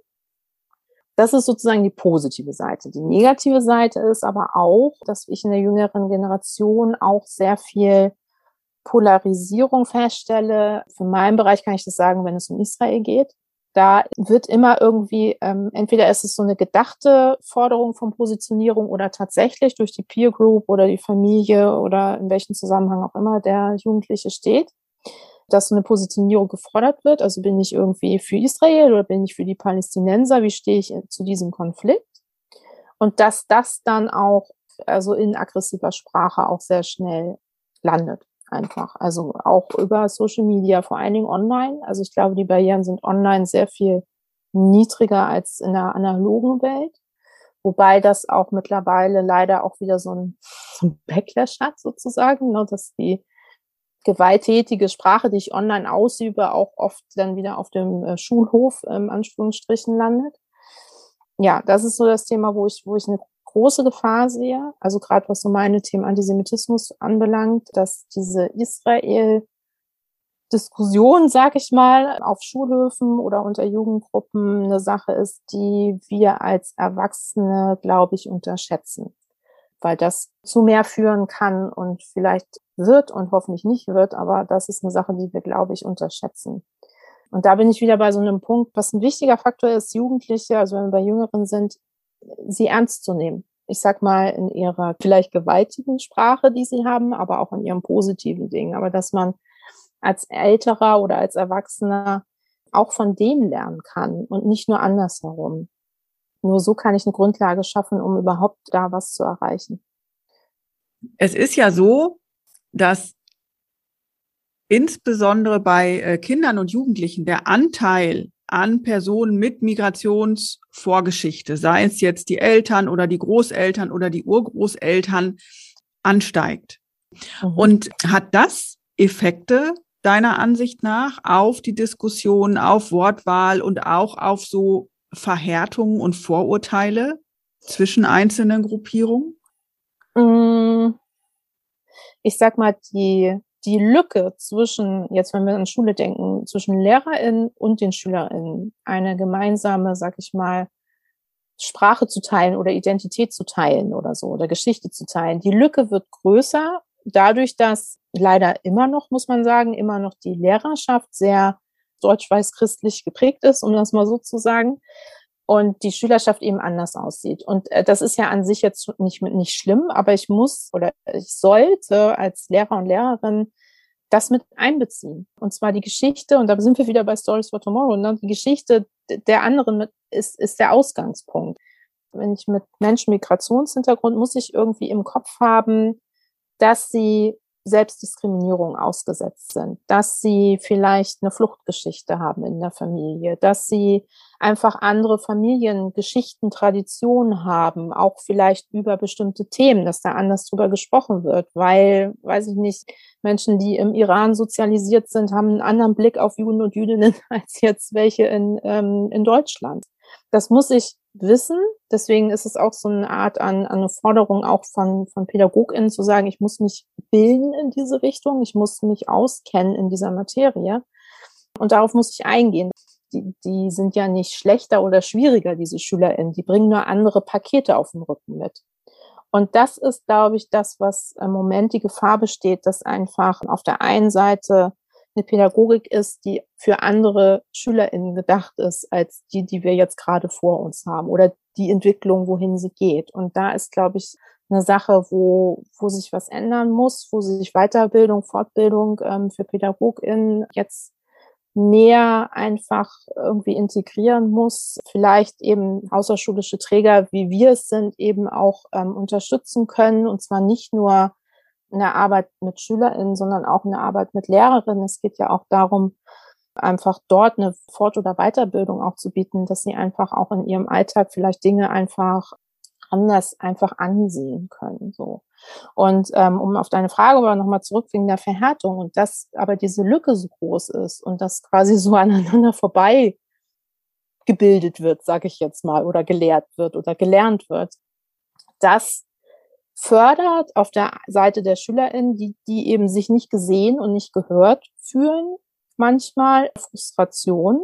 A: Das ist sozusagen die positive Seite. Die negative Seite ist aber auch, dass ich in der jüngeren Generation auch sehr viel Polarisierung feststelle. Für meinen Bereich kann ich das sagen, wenn es um Israel geht da wird immer irgendwie, ähm, entweder ist es so eine gedachte Forderung von Positionierung oder tatsächlich durch die Peer Group oder die Familie oder in welchem Zusammenhang auch immer der Jugendliche steht, dass so eine Positionierung gefordert wird. Also bin ich irgendwie für Israel oder bin ich für die Palästinenser? Wie stehe ich zu diesem Konflikt? Und dass das dann auch also in aggressiver Sprache auch sehr schnell landet. Einfach. Also auch über Social Media, vor allen Dingen online. Also ich glaube, die Barrieren sind online sehr viel niedriger als in der analogen Welt. Wobei das auch mittlerweile leider auch wieder so ein, (laughs) so ein Backlash hat sozusagen, ne, dass die gewalttätige Sprache, die ich online ausübe, auch oft dann wieder auf dem äh, Schulhof im Anführungsstrichen landet. Ja, das ist so das Thema, wo ich, wo ich eine große Gefahr sehe. Also gerade was so meine Themen Antisemitismus anbelangt, dass diese Israel Diskussion, sag ich mal, auf Schulhöfen oder unter Jugendgruppen eine Sache ist, die wir als Erwachsene, glaube ich, unterschätzen, weil das zu mehr führen kann und vielleicht wird und hoffentlich nicht wird, aber das ist eine Sache, die wir, glaube ich, unterschätzen. Und da bin ich wieder bei so einem Punkt, was ein wichtiger Faktor ist, Jugendliche, also wenn wir bei Jüngeren sind, sie ernst zu nehmen. Ich sag mal in ihrer vielleicht gewaltigen Sprache, die sie haben, aber auch in ihrem positiven Ding. Aber dass man als Älterer oder als Erwachsener auch von denen lernen kann und nicht nur andersherum. Nur so kann ich eine Grundlage schaffen, um überhaupt da was zu erreichen.
B: Es ist ja so, dass insbesondere bei äh, Kindern und Jugendlichen der Anteil an Personen mit Migrationsvorgeschichte, sei es jetzt die Eltern oder die Großeltern oder die Urgroßeltern, ansteigt. Mhm. Und hat das Effekte deiner Ansicht nach auf die Diskussion, auf Wortwahl und auch auf so Verhärtungen und Vorurteile zwischen einzelnen Gruppierungen?
A: Mm. Ich sag mal, die, die Lücke zwischen, jetzt wenn wir an Schule denken, zwischen LehrerInnen und den SchülerInnen, eine gemeinsame, sag ich mal, Sprache zu teilen oder Identität zu teilen oder so oder Geschichte zu teilen. Die Lücke wird größer dadurch, dass leider immer noch, muss man sagen, immer noch die Lehrerschaft sehr deutsch-weiß-christlich geprägt ist, um das mal so zu sagen, und die Schülerschaft eben anders aussieht. Und äh, das ist ja an sich jetzt nicht, nicht schlimm, aber ich muss oder ich sollte als Lehrer und Lehrerin das mit einbeziehen. Und zwar die Geschichte, und da sind wir wieder bei Stories for Tomorrow, ne? die Geschichte der anderen mit, ist, ist der Ausgangspunkt. Wenn ich mit Menschen Migrationshintergrund, muss ich irgendwie im Kopf haben, dass sie Selbstdiskriminierung ausgesetzt sind, dass sie vielleicht eine Fluchtgeschichte haben in der Familie, dass sie einfach andere Familiengeschichten, Traditionen haben, auch vielleicht über bestimmte Themen, dass da anders drüber gesprochen wird, weil, weiß ich nicht, Menschen, die im Iran sozialisiert sind, haben einen anderen Blick auf Juden und Jüdinnen (laughs) als jetzt welche in, ähm, in Deutschland. Das muss ich wissen. Deswegen ist es auch so eine Art an, an eine Forderung auch von, von PädagogInnen zu sagen, ich muss mich bilden in diese Richtung, ich muss mich auskennen in dieser Materie. Und darauf muss ich eingehen. Die, die sind ja nicht schlechter oder schwieriger, diese SchülerInnen. Die bringen nur andere Pakete auf dem Rücken mit. Und das ist, glaube ich, das, was im Moment die Gefahr besteht, dass einfach auf der einen Seite eine Pädagogik ist, die für andere SchülerInnen gedacht ist, als die, die wir jetzt gerade vor uns haben oder die Entwicklung, wohin sie geht. Und da ist, glaube ich, eine Sache, wo, wo sich was ändern muss, wo sich Weiterbildung, Fortbildung ähm, für PädagogInnen jetzt mehr einfach irgendwie integrieren muss, vielleicht eben außerschulische Träger, wie wir es sind, eben auch ähm, unterstützen können und zwar nicht nur in der Arbeit mit SchülerInnen, sondern auch in der Arbeit mit Lehrerinnen. Es geht ja auch darum, einfach dort eine Fort- oder Weiterbildung auch zu bieten, dass sie einfach auch in ihrem Alltag vielleicht Dinge einfach anders einfach ansehen können. So. Und ähm, um auf deine Frage aber nochmal zurück wegen der Verhärtung und dass aber diese Lücke so groß ist und das quasi so (laughs) aneinander vorbei gebildet wird, sage ich jetzt mal, oder gelehrt wird oder gelernt wird, dass fördert auf der Seite der SchülerInnen, die, die eben sich nicht gesehen und nicht gehört fühlen, manchmal Frustration.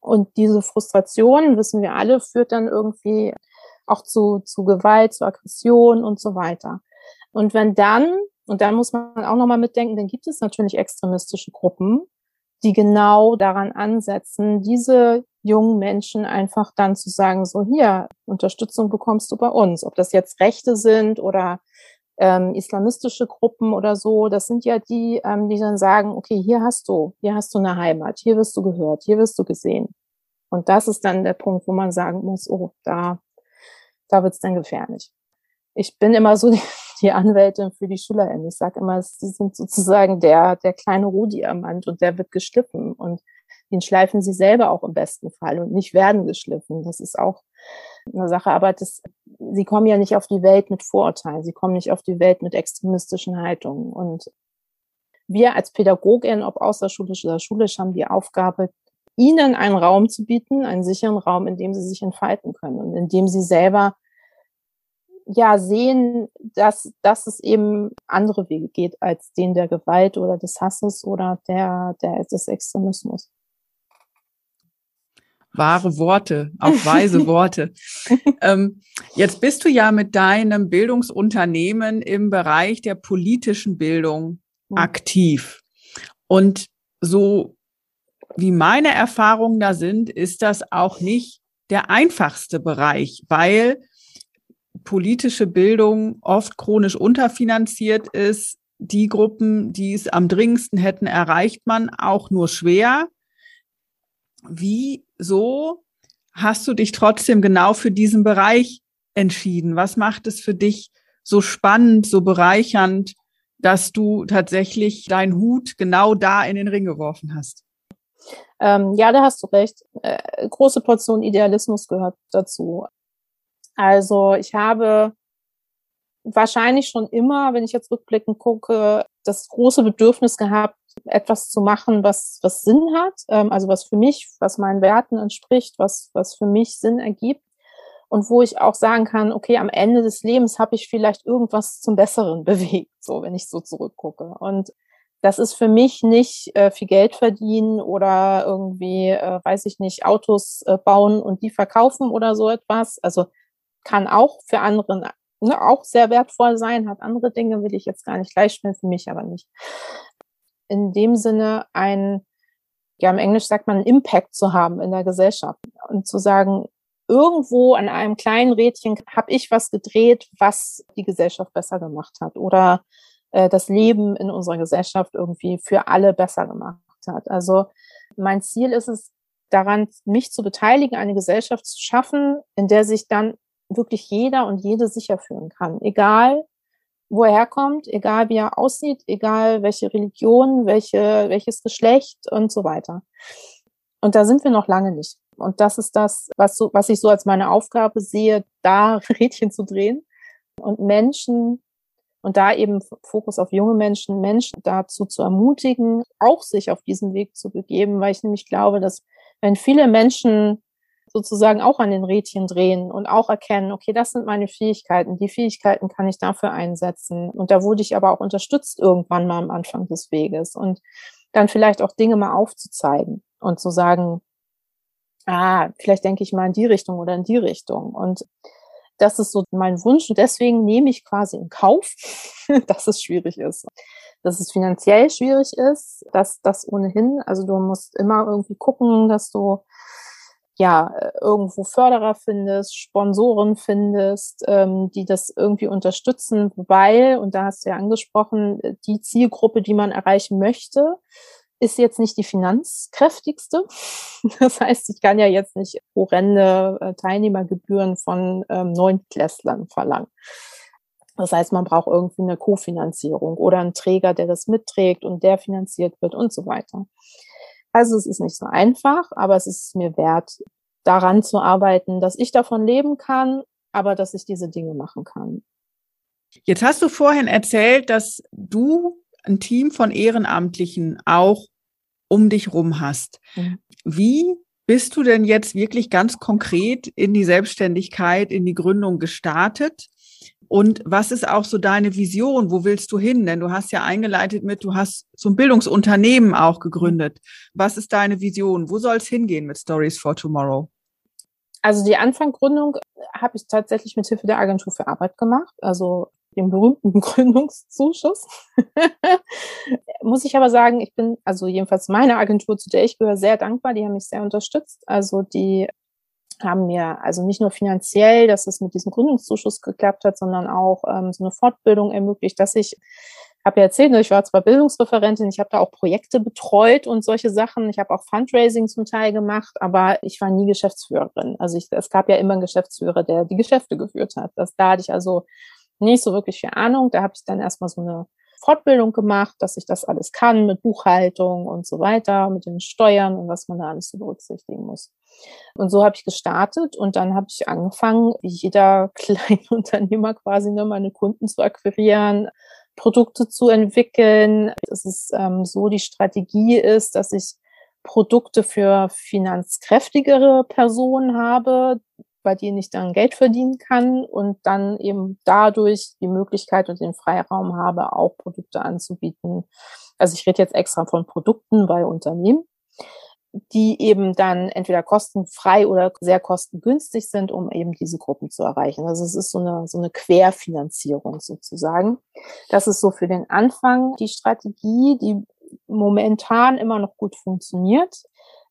A: Und diese Frustration, wissen wir alle, führt dann irgendwie auch zu, zu Gewalt, zu Aggression und so weiter. Und wenn dann, und dann muss man auch nochmal mitdenken, dann gibt es natürlich extremistische Gruppen, die genau daran ansetzen, diese jungen Menschen einfach dann zu sagen, so hier, Unterstützung bekommst du bei uns. Ob das jetzt Rechte sind oder ähm, islamistische Gruppen oder so, das sind ja die, ähm, die dann sagen, okay, hier hast du, hier hast du eine Heimat, hier wirst du gehört, hier wirst du gesehen. Und das ist dann der Punkt, wo man sagen muss, oh, da, da wird's dann gefährlich. ich bin immer so (laughs) die, Anwältin für die SchülerInnen. Ich sage immer, sie sind sozusagen der, der kleine Rohdiamant und der wird geschliffen und den schleifen sie selber auch im besten Fall und nicht werden geschliffen. Das ist auch eine Sache, aber das, sie kommen ja nicht auf die Welt mit Vorurteilen, sie kommen nicht auf die Welt mit extremistischen Haltungen. Und wir als Pädagogin, ob außerschulisch oder schulisch, haben die Aufgabe, ihnen einen Raum zu bieten, einen sicheren Raum, in dem sie sich entfalten können und in dem sie selber ja sehen, dass, dass es eben andere Wege geht als den der Gewalt oder des Hasses oder der, der des Extremismus.
B: Wahre Worte, auch weise (laughs) Worte. ähm, jetzt bist du ja mit deinem Bildungsunternehmen im Bereich der politischen Bildung aktiv. Und so wie meine Erfahrungen da sind, ist das auch nicht der einfachste Bereich, weil politische Bildung oft chronisch unterfinanziert ist. Die Gruppen, die es am dringendsten hätten, erreicht man auch nur schwer. Wieso hast du dich trotzdem genau für diesen Bereich entschieden? Was macht es für dich so spannend, so bereichernd, dass du tatsächlich deinen Hut genau da in den Ring geworfen hast?
A: Ähm, ja, da hast du recht. Äh, große Portion Idealismus gehört dazu. Also ich habe wahrscheinlich schon immer, wenn ich jetzt rückblickend gucke, das große Bedürfnis gehabt, etwas zu machen, was, was Sinn hat, ähm, also was für mich, was meinen Werten entspricht, was, was für mich Sinn ergibt und wo ich auch sagen kann, okay, am Ende des Lebens habe ich vielleicht irgendwas zum Besseren (laughs) bewegt, so wenn ich so zurückgucke. Und das ist für mich nicht äh, viel Geld verdienen oder irgendwie, äh, weiß ich nicht, Autos äh, bauen und die verkaufen oder so etwas. Also kann auch für andere ne, auch sehr wertvoll sein, hat andere Dinge, will ich jetzt gar nicht gleichstellen, für mich aber nicht. In dem Sinne ein, ja, im Englisch sagt man, einen Impact zu haben in der Gesellschaft und zu sagen, irgendwo an einem kleinen Rädchen habe ich was gedreht, was die Gesellschaft besser gemacht hat oder äh, das Leben in unserer Gesellschaft irgendwie für alle besser gemacht hat. Also mein Ziel ist es, daran mich zu beteiligen, eine Gesellschaft zu schaffen, in der sich dann wirklich jeder und jede sicher fühlen kann. Egal, wo er herkommt, egal wie er aussieht, egal welche Religion, welche, welches Geschlecht und so weiter. Und da sind wir noch lange nicht. Und das ist das, was, so, was ich so als meine Aufgabe sehe, da (laughs) Rädchen zu drehen und Menschen und da eben Fokus auf junge Menschen, Menschen dazu zu ermutigen, auch sich auf diesen Weg zu begeben, weil ich nämlich glaube, dass wenn viele Menschen sozusagen auch an den Rädchen drehen und auch erkennen, okay, das sind meine Fähigkeiten, die Fähigkeiten kann ich dafür einsetzen. Und da wurde ich aber auch unterstützt irgendwann mal am Anfang des Weges und dann vielleicht auch Dinge mal aufzuzeigen und zu sagen, ah, vielleicht denke ich mal in die Richtung oder in die Richtung. Und das ist so mein Wunsch und deswegen nehme ich quasi in Kauf, (laughs) dass es schwierig ist. Dass es finanziell schwierig ist, dass das ohnehin, also du musst immer irgendwie gucken, dass du ja, äh, irgendwo Förderer findest, Sponsoren findest, ähm, die das irgendwie unterstützen, weil, und da hast du ja angesprochen, äh, die Zielgruppe, die man erreichen möchte, ist jetzt nicht die finanzkräftigste. (laughs) Das heißt, ich kann ja jetzt nicht horrende äh, Teilnehmergebühren von ähm, Neuntklässlern verlangen. Das heißt, man braucht irgendwie eine Kofinanzierung oder einen Träger, der das mitträgt und der finanziert wird und so weiter. Also es ist nicht so einfach, aber es ist mir wert, daran zu arbeiten, dass ich davon leben kann, aber dass ich diese Dinge machen kann.
B: Jetzt hast du vorhin erzählt, dass du ein Team von Ehrenamtlichen auch um dich rum hast. Mhm. Wie bist du denn jetzt wirklich ganz konkret in die Selbstständigkeit, in die Gründung gestartet? Und was ist auch so deine Vision? Wo willst du hin? Denn du hast ja eingeleitet mit, du hast so ein Bildungsunternehmen auch gegründet. Was ist deine Vision? Wo soll es hingehen mit Stories for Tomorrow?
A: Also die Anfanggründung habe ich tatsächlich mit Hilfe der Agentur für Arbeit gemacht, also dem berühmten (laughs) Gründungszuschuss. (laughs) Muss ich aber sagen, ich bin, also jedenfalls meine Agentur, zu der ich gehöre, sehr dankbar. Die haben mich sehr unterstützt. Also die haben mir also nicht nur finanziell, dass es mit diesem Gründungszuschuss geklappt hat, sondern auch ähm, so eine Fortbildung ermöglicht, dass ich habe ja erzählt, ne, ich war zwar Bildungsreferentin, ich habe da auch Projekte betreut und solche Sachen. Ich habe auch Fundraising zum Teil gemacht, aber ich war nie Geschäftsführerin. Also ich, es gab ja immer einen Geschäftsführer, der die Geschäfte geführt hat. Das, da hatte ich also nicht so wirklich viel Ahnung. Da habe ich dann erstmal so eine Fortbildung gemacht, dass ich das alles kann mit Buchhaltung und so weiter, mit den Steuern und was man da alles so berücksichtigen muss. Und so habe ich gestartet und dann habe ich angefangen, jeder (laughs) kleine Unternehmer quasi nur meine Kunden zu akquirieren, Produkte zu entwickeln. Es ist ähm, so, die Strategie ist, dass ich Produkte für finanzkräftigere Personen habe, bei denen ich dann Geld verdienen kann und dann eben dadurch die Möglichkeit und den Freiraum habe, auch Produkte anzubieten. Also ich rede jetzt extra von Produkten bei Unternehmen, die eben dann entweder kostenfrei oder sehr kostengünstig sind, um eben diese Gruppen zu erreichen. Also es ist so eine, so eine Querfinanzierung sozusagen. Das ist so für den Anfang die Strategie, die momentan immer noch gut funktioniert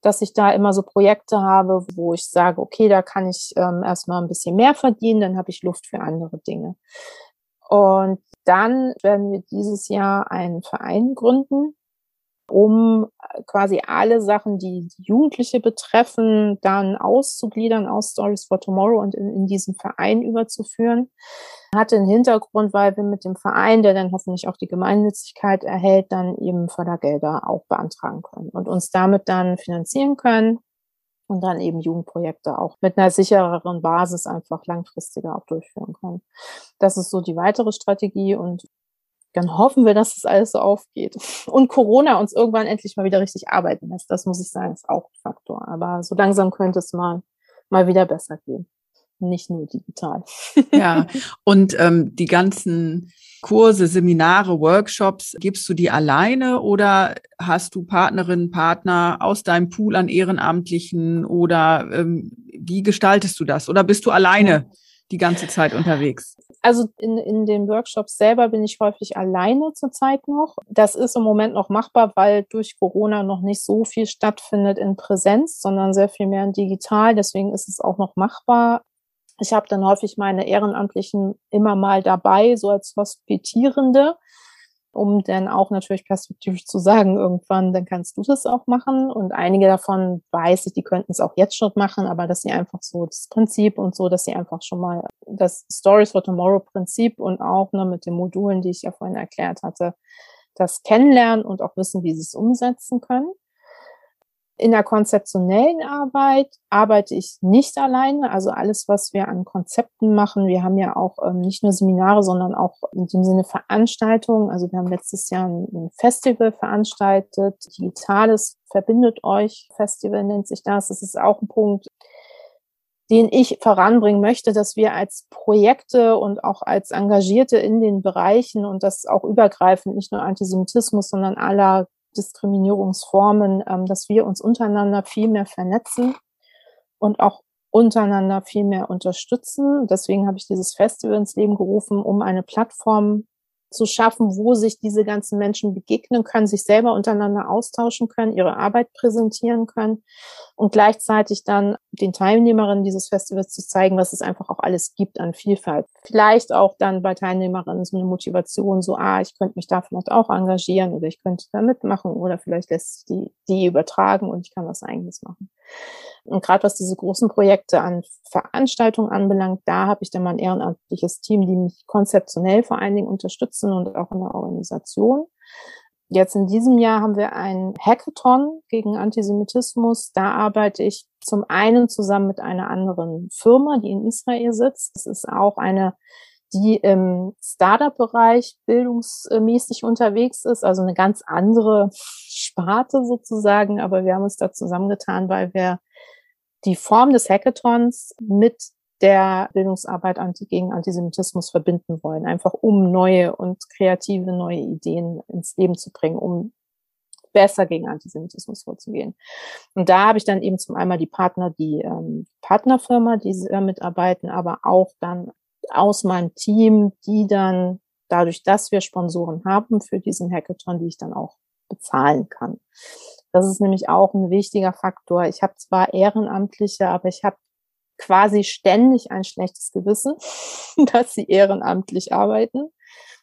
A: dass ich da immer so Projekte habe, wo ich sage, okay, da kann ich ähm, erstmal ein bisschen mehr verdienen, dann habe ich Luft für andere Dinge. Und dann werden wir dieses Jahr einen Verein gründen, um quasi alle Sachen, die Jugendliche betreffen, dann auszugliedern aus Stories for Tomorrow und in, in diesen Verein überzuführen. Hatte einen Hintergrund, weil wir mit dem Verein, der dann hoffentlich auch die Gemeinnützigkeit erhält, dann eben Fördergelder auch beantragen können und uns damit dann finanzieren können und dann eben Jugendprojekte auch mit einer sichereren Basis einfach langfristiger auch durchführen können. Das ist so die weitere Strategie und dann hoffen wir, dass das alles so aufgeht. Und Corona uns irgendwann endlich mal wieder richtig arbeiten lässt. Das muss ich sagen, ist auch ein Faktor. Aber so langsam könnte es mal, mal wieder besser gehen. Nicht nur digital. (laughs)
B: Ja, und ähm, die ganzen Kurse, Seminare, Workshops, gibst du die alleine oder hast du Partnerinnen, Partner aus deinem Pool an Ehrenamtlichen oder ähm, wie gestaltest du das? Oder bist du alleine die ganze Zeit unterwegs?
A: Also in, in den Workshops selber bin ich häufig alleine zurzeit noch. Das ist im Moment noch machbar, weil durch Corona noch nicht so viel stattfindet in Präsenz, sondern sehr viel mehr in digital. Deswegen ist es auch noch machbar. Ich habe dann häufig meine Ehrenamtlichen immer mal dabei, so als Hospitierende, um dann auch natürlich perspektivisch zu sagen, irgendwann, dann kannst du das auch machen. Und einige davon weiß ich, die könnten es auch jetzt schon machen, aber dass sie einfach so das Prinzip und so, dass sie einfach schon mal das Stories for Tomorrow Prinzip und auch ne, mit den Modulen, die ich ja vorhin erklärt hatte, das kennenlernen und auch wissen, wie sie es umsetzen können. In der konzeptionellen Arbeit arbeite ich nicht alleine. Also alles, was wir an Konzepten machen, wir haben ja auch ähm, nicht nur Seminare, sondern auch in dem Sinne Veranstaltungen. Also wir haben letztes Jahr ein, Festival veranstaltet. Digitales verbindet euch. Festival nennt sich das. Das ist auch ein Punkt, den ich voranbringen möchte, dass wir als Projekte und auch als Engagierte in den Bereichen und das auch übergreifend, nicht nur Antisemitismus, sondern aller Diskriminierungsformen, ähm, dass wir uns untereinander viel mehr vernetzen und auch untereinander viel mehr unterstützen. Deswegen habe ich dieses Festival ins Leben gerufen, um eine Plattform zu schaffen, wo sich diese ganzen Menschen begegnen können, sich selber untereinander austauschen können, ihre Arbeit präsentieren können und gleichzeitig dann den Teilnehmerinnen dieses Festivals zu zeigen, was es einfach auch alles gibt an Vielfalt. Vielleicht auch dann bei Teilnehmerinnen so eine Motivation, so, ah, ich könnte mich da vielleicht auch engagieren oder ich könnte da mitmachen oder vielleicht lässt sich die, die übertragen und ich kann was eigenes machen. Und gerade was diese großen Projekte an Veranstaltungen anbelangt, da habe ich dann mal ein ehrenamtliches Team, die mich konzeptionell vor allen Dingen unterstützen und auch in der Organisation. Jetzt in diesem Jahr haben wir ein Hackathon gegen Antisemitismus. Da arbeite ich zum einen zusammen mit einer anderen Firma, die in Israel sitzt. Es ist auch eine, die im Startup-Bereich bildungsmäßig unterwegs ist, also eine ganz andere Sparte sozusagen. Aber wir haben uns da zusammengetan, weil wir die Form des Hackathons mit der Bildungsarbeit gegen Antisemitismus verbinden wollen, einfach um neue und kreative neue Ideen ins Leben zu bringen, um besser gegen Antisemitismus vorzugehen. Und da habe ich dann eben zum einmal die Partner, die ähm, Partnerfirma, die äh, mitarbeiten, aber auch dann aus meinem Team, die dann dadurch, dass wir Sponsoren haben für diesen Hackathon, die ich dann auch bezahlen kann. Das ist nämlich auch ein wichtiger Faktor. Ich habe zwar Ehrenamtliche, aber ich habe quasi ständig ein schlechtes Gewissen, (laughs) dass sie ehrenamtlich arbeiten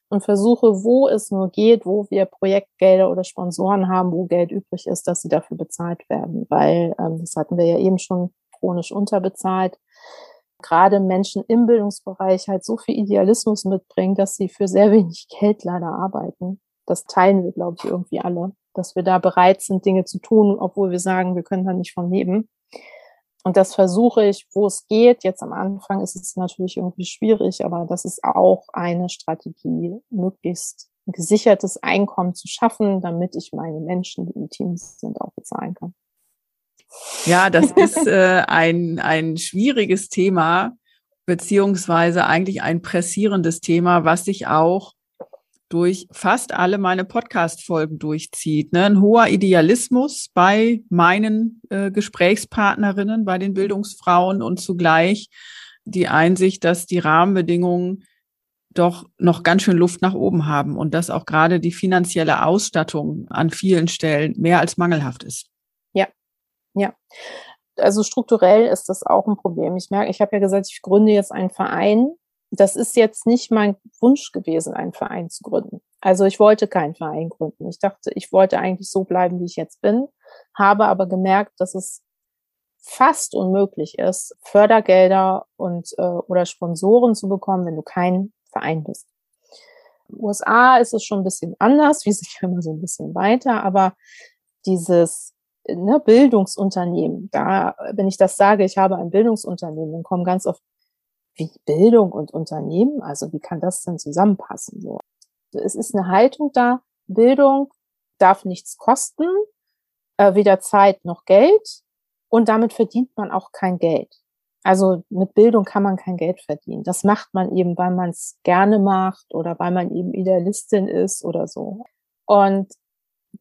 A: und versuche, wo es nur geht, wo wir Projektgelder oder Sponsoren haben, wo Geld übrig ist, dass sie dafür bezahlt werden, weil ähm, das hatten wir ja eben schon chronisch unterbezahlt. Gerade Menschen im Bildungsbereich halt so viel Idealismus mitbringen, dass sie für sehr wenig Geld leider arbeiten. Das teilen wir, glaube ich, irgendwie alle, dass wir da bereit sind, Dinge zu tun, obwohl wir sagen, wir können da nicht von leben. Und das versuche ich, wo es geht. Jetzt am Anfang ist es natürlich irgendwie schwierig, aber das ist auch eine Strategie, möglichst ein gesichertes Einkommen zu schaffen, damit ich meine Menschen, die im Team sind, auch bezahlen kann.
B: Ja, das (laughs) ist äh, ein, ein schwieriges Thema, beziehungsweise eigentlich ein pressierendes Thema, was sich auch durch fast alle meine Podcast-Folgen durchzieht. Ne? Ein hoher Idealismus bei meinen äh, Gesprächspartnerinnen, bei den Bildungsfrauen und zugleich die Einsicht, dass die Rahmenbedingungen doch noch ganz schön Luft nach oben haben und dass auch gerade die finanzielle Ausstattung an vielen Stellen mehr als mangelhaft ist.
A: Ja. Also strukturell ist das auch ein Problem. Ich merke, ich habe ja gesagt, ich gründe jetzt einen Verein. Das ist jetzt nicht mein Wunsch gewesen, einen Verein zu gründen. Also ich wollte keinen Verein gründen. Ich dachte, ich wollte eigentlich so bleiben, wie ich jetzt bin, habe aber gemerkt, dass es fast unmöglich ist, Fördergelder und äh, oder Sponsoren zu bekommen, wenn du kein Verein bist. USA ist es schon ein bisschen anders, (laughs) wie sich immer so ein bisschen weiter, aber dieses ne, Bildungsunternehmen. Da, wenn ich das sage, ich habe ein Bildungsunternehmen, dann kommen ganz oft, wie Bildung und Unternehmen? Also wie kann das denn zusammenpassen? So. Es ist eine Haltung da, Bildung darf nichts kosten, äh, weder Zeit noch Geld und damit verdient man auch kein Geld. Also mit Bildung kann man kein Geld verdienen. Das macht man eben, weil man es gerne macht oder weil man eben Idealistin ist oder so. Und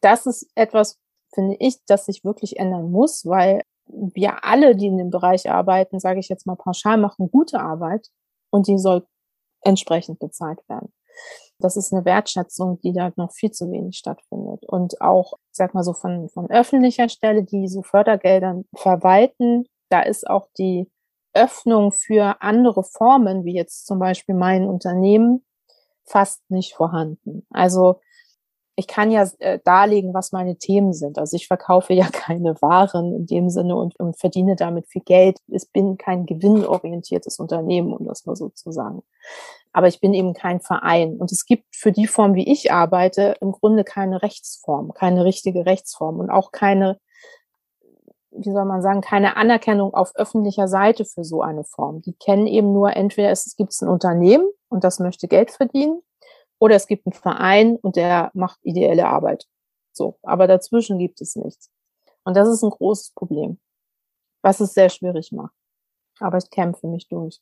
A: das ist etwas, finde ich, dass sich wirklich ändern muss, weil wir alle, die in dem Bereich arbeiten, sage ich jetzt mal pauschal, machen gute Arbeit und die soll entsprechend bezahlt werden. Das ist eine Wertschätzung, die da noch viel zu wenig stattfindet. Und auch, sag mal so, von, von öffentlicher Stelle, die so Fördergeldern verwalten, da ist auch die Öffnung für andere Formen, wie jetzt zum Beispiel mein Unternehmen, fast nicht vorhanden. Also ich kann ja äh, darlegen, was meine Themen sind. Also ich verkaufe ja (laughs) keine Waren in dem Sinne und, und verdiene damit viel Geld. Ich bin kein gewinnorientiertes Unternehmen, um das mal so zu sagen. Aber ich bin eben kein Verein. Und es gibt für die Form, wie ich arbeite, im Grunde keine Rechtsform, keine richtige Rechtsform und auch keine, wie soll man sagen, keine Anerkennung auf öffentlicher Seite für so eine Form. Die kennen eben nur entweder es gibt ein Unternehmen und das möchte Geld verdienen oder es gibt einen Verein und der macht ideelle Arbeit. So. Aber dazwischen gibt es nichts. Und das ist ein großes Problem, was es sehr schwierig macht. Aber ich kämpfe mich durch.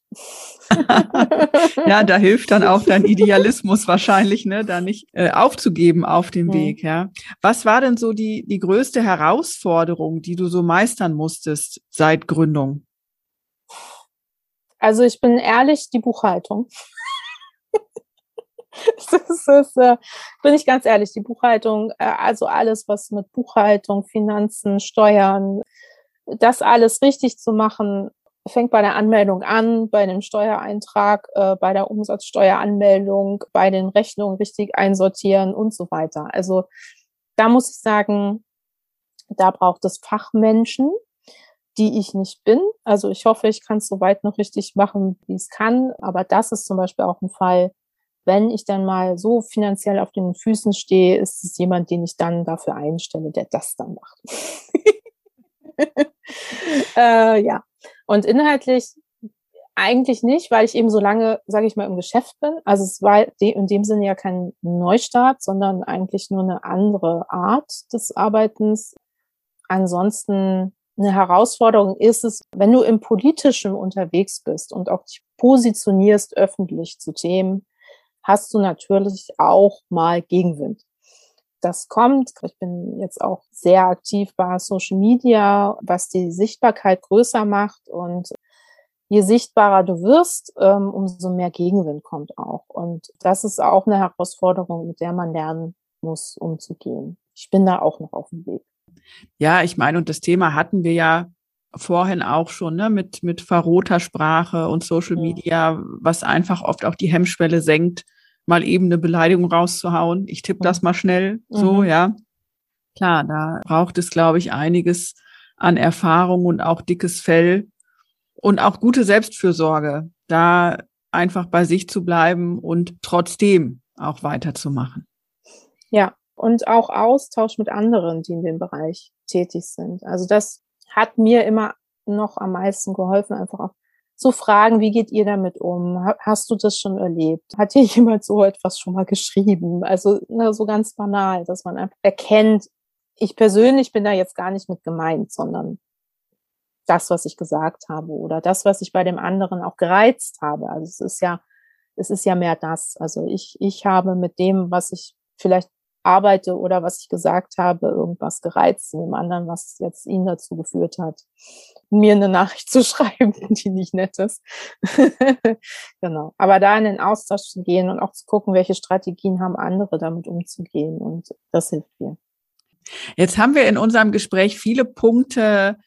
A: (laughs)
B: ja, da hilft dann auch dein Idealismus wahrscheinlich, ne, da nicht äh, aufzugeben auf dem mhm. Weg, ja. Was war denn so die, die größte Herausforderung, die du so meistern musstest seit Gründung?
A: Also ich bin ehrlich, die Buchhaltung. (laughs) das ist, äh, bin ich ganz ehrlich, die Buchhaltung, äh, also alles, was mit Buchhaltung, Finanzen, Steuern, das alles richtig zu machen, fängt bei der Anmeldung an, bei dem Steuereintrag, äh, bei der Umsatzsteueranmeldung, bei den Rechnungen richtig einsortieren und so weiter. Also da muss ich sagen, da braucht es Fachmenschen, die ich nicht bin. Also ich hoffe, ich kann es soweit noch richtig machen, wie es kann. Aber das ist zum Beispiel auch ein Fall, wenn ich dann mal so finanziell auf den Füßen stehe, ist es jemand, den ich dann dafür einstelle, der das dann macht. (laughs) äh, ja, und inhaltlich eigentlich nicht, weil ich eben so lange, sage ich mal, im Geschäft bin. Also es war in dem Sinne ja kein Neustart, sondern eigentlich nur eine andere Art des Arbeitens. Ansonsten eine Herausforderung ist es, wenn du im Politischen unterwegs bist und auch dich positionierst öffentlich zu Themen, hast du natürlich auch mal Gegenwind. Das kommt. Ich bin jetzt auch sehr aktiv bei Social Media, was die Sichtbarkeit größer macht und je sichtbarer du wirst, ähm, umso mehr Gegenwind kommt auch. Und das ist auch eine Herausforderung, mit der man lernen muss, umzugehen. Ich bin da auch noch auf dem Weg.
B: Ja, ich meine, und das Thema hatten wir ja vorhin auch schon, ne, mit, mit verroter Sprache und Social Media, was einfach oft auch die Hemmschwelle senkt, mal eben eine Beleidigung rauszuhauen. Ich tippe das mal schnell so, mhm. ja. Klar, da braucht es, glaube ich, einiges an Erfahrung und auch dickes Fell, Und auch gute Selbstfürsorge, da einfach bei sich zu bleiben und trotzdem auch weiterzumachen.
A: Ja, und auch Austausch mit anderen, die in dem Bereich tätig sind. Also das hat mir immer noch am meisten geholfen, einfach auch zu fragen, wie geht ihr damit um? Hast du das schon erlebt? Hat dir (laughs) jemand so etwas schon mal geschrieben? Also ne, so ganz banal, dass man einfach erkennt, ich persönlich bin da jetzt gar nicht mit gemeint, sondern das, was ich gesagt habe oder das, was ich bei dem anderen auch gereizt habe. Also es ist ja, es ist ja mehr das. Also ich, ich habe mit dem, was ich vielleicht arbeite oder was ich gesagt habe, irgendwas gereizt in dem anderen, was jetzt ihn dazu geführt hat, mir eine Nachricht (laughs) zu schreiben, die nicht nett ist. (laughs) genau. Aber da in den Austausch zu gehen und auch zu gucken, welche Strategien haben andere damit umzugehen und das hilft mir.
B: Jetzt haben wir in unserem Gespräch viele Punkte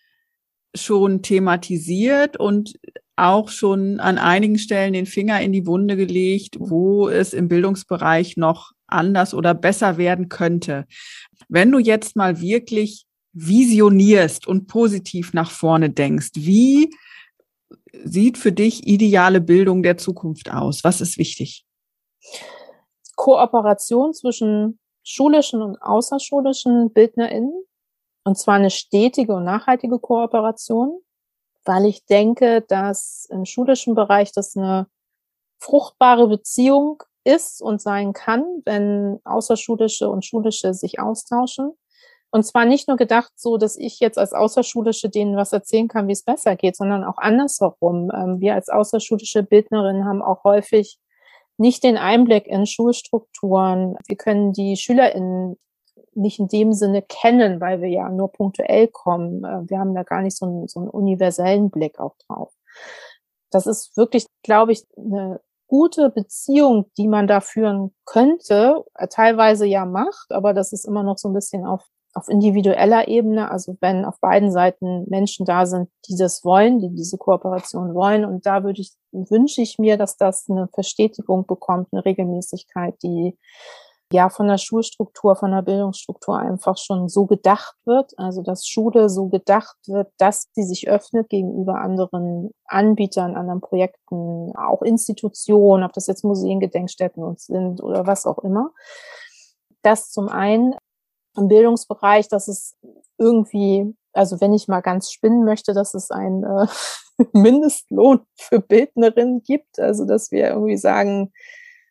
B: schon thematisiert und auch schon an einigen Stellen den Finger in die Wunde gelegt, wo es im Bildungsbereich noch anders oder besser werden könnte. Wenn du jetzt mal wirklich visionierst und positiv nach vorne denkst, wie sieht für dich ideale Bildung der Zukunft aus? Was ist wichtig?
A: Kooperation zwischen schulischen und außerschulischen BildnerInnen. Und zwar eine stetige und nachhaltige Kooperation, weil ich denke, dass im schulischen Bereich das eine fruchtbare Beziehung ist und sein kann, wenn außerschulische und schulische sich austauschen. Und zwar nicht nur gedacht so, dass ich jetzt als Außerschulische denen was erzählen kann, wie es besser geht, sondern auch andersherum. Ähm, wir als außerschulische Bildnerin haben auch häufig nicht den Einblick in Schulstrukturen. Wir können die SchülerInnen nicht in dem Sinne kennen, weil wir ja nur punktuell kommen. Äh, wir haben da gar nicht so einen, so einen universellen Blick auch drauf. Das ist wirklich, glaube ich, eine gute Beziehung, die man da führen könnte, äh, teilweise ja macht, aber das ist immer noch so ein bisschen auf, auf individueller Ebene. Also wenn auf beiden Seiten Menschen da sind, die das wollen, die diese Kooperation wollen. Und da würde ich, wünsche ich mir, dass das eine Verstetigung bekommt, eine Regelmäßigkeit, die ja von der Schulstruktur, von der Bildungsstruktur einfach schon so gedacht wird, also dass Schule so gedacht wird, dass sie sich öffnet gegenüber anderen Anbietern, anderen Projekten, auch Institutionen, ob das jetzt Museen, Gedenkstätten uns sind oder was auch immer. Das zum einen im Bildungsbereich, dass es irgendwie, also wenn ich mal ganz spinnen möchte, dass es ein äh, (laughs) Mindestlohn für Bildnerinnen gibt, also dass wir irgendwie sagen,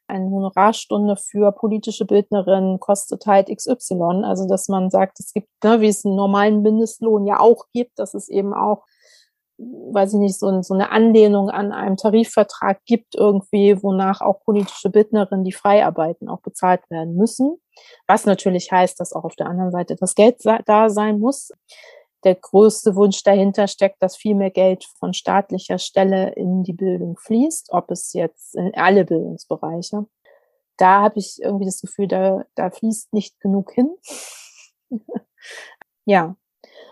A: eine Honorarstunde für politische Bildnerinnen kostet halt XY. Also, dass man sagt, es gibt, ne, wie es einen normalen Mindestlohn ja auch gibt, dass es eben auch, weiß ich nicht, so, so eine Anlehnung an einem Tarifvertrag gibt irgendwie, wonach auch politische Bildnerinnen, die frei arbeiten, auch bezahlt werden müssen. Was natürlich heißt, dass auch auf der anderen Seite das Geld da sein muss der größte Wunsch dahinter steckt, dass viel mehr Geld von staatlicher Stelle in die Bildung fließt, ob es jetzt in alle Bildungsbereiche. Da habe ich irgendwie das Gefühl, da, da fließt nicht genug hin. (laughs) ja.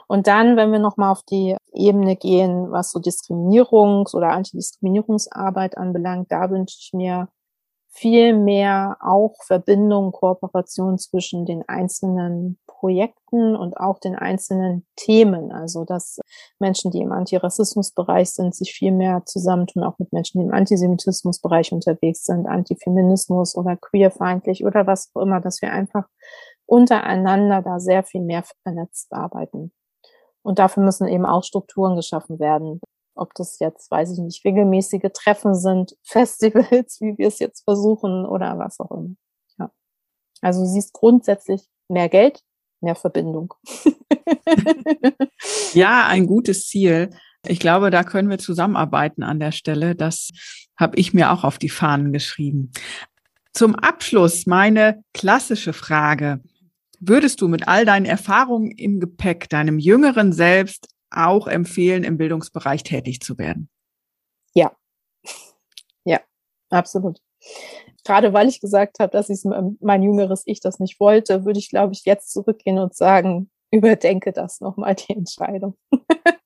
A: Und dann, wenn wir nochmal auf die Ebene gehen, was so Diskriminierungs- oder Antidiskriminierungsarbeit anbelangt, da wünsche ich mir viel mehr auch Verbindung, Kooperation zwischen den einzelnen Projekten und auch den einzelnen Themen. Also dass Menschen, die im Antirassismusbereich sind, sich viel mehr zusammentun, auch mit Menschen, die im Antisemitismusbereich unterwegs sind, Antifeminismus oder queerfeindlich oder was auch immer, dass wir einfach untereinander da sehr viel mehr vernetzt arbeiten. Und dafür müssen eben auch Strukturen geschaffen werden. Ob das jetzt, weiß ich nicht, regelmäßige Treffen sind, (laughs) Festivals, wie wir es jetzt versuchen oder was auch immer. Ja. Also siehst grundsätzlich mehr Geld, mehr Verbindung. (laughs)
B: ja, ein gutes Ziel. Ich glaube, da können wir zusammenarbeiten an der Stelle. Das habe ich mir auch auf die Fahnen geschrieben. Zum Abschluss meine klassische Frage. Würdest du mit all deinen Erfahrungen im Gepäck deinem jüngeren Selbst auch empfehlen, im Bildungsbereich tätig zu werden?
A: Ja, ja, absolut. Gerade weil ich gesagt habe, dass ich mein jüngeres Ich das nicht wollte, würde ich, glaube ich, jetzt zurückgehen und sagen, überdenke das nochmal, die Entscheidung. (laughs)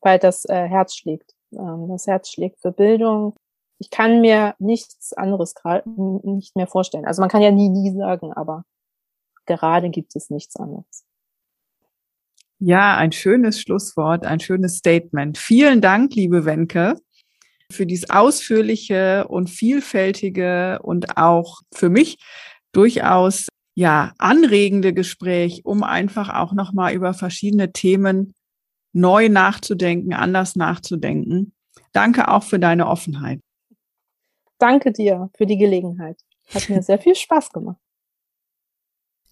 A: weil das äh, Herz schlägt. Ähm, das Herz schlägt für Bildung. Ich kann mir nichts anderes gerade nicht mehr vorstellen. Also man kann ja nie, nie sagen, aber gerade gibt es nichts anderes.
B: Ja, ein schönes Schlusswort, ein schönes Statement. Vielen Dank, liebe Wenke, für dieses ausführliche und vielfältige und auch für mich durchaus ja anregende Gespräch, um einfach auch noch mal über verschiedene Themen neu nachzudenken, anders nachzudenken. Danke auch für deine Offenheit.
A: Danke dir für die Gelegenheit. Hat mir sehr viel Spaß gemacht.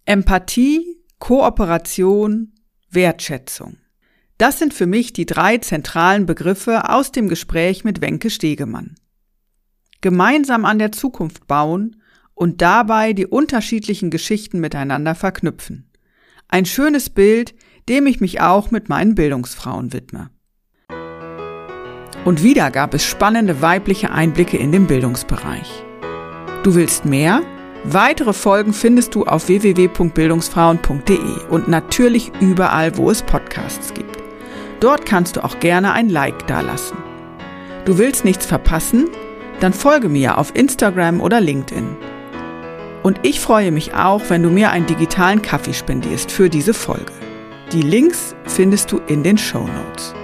B: Empathie, Kooperation, Wertschätzung. Das sind für mich die drei zentralen Begriffe aus dem Gespräch mit Wenke Stegemann. Gemeinsam an der Zukunft bauen und dabei die unterschiedlichen Geschichten miteinander verknüpfen. Ein schönes Bild, dem ich mich auch mit meinen Bildungsfrauen widme. Und wieder gab es spannende weibliche Einblicke in den Bildungsbereich. Du willst mehr? Weitere Folgen findest du auf www.bildungsfrauen.de und natürlich überall, wo es Podcasts gibt. Dort kannst du auch gerne ein Like dalassen. Du willst nichts verpassen? Dann folge mir auf Instagram oder LinkedIn. Und ich freue mich auch, wenn du mir einen digitalen Kaffee spendierst für diese Folge. Die Links findest du in den Show Notes.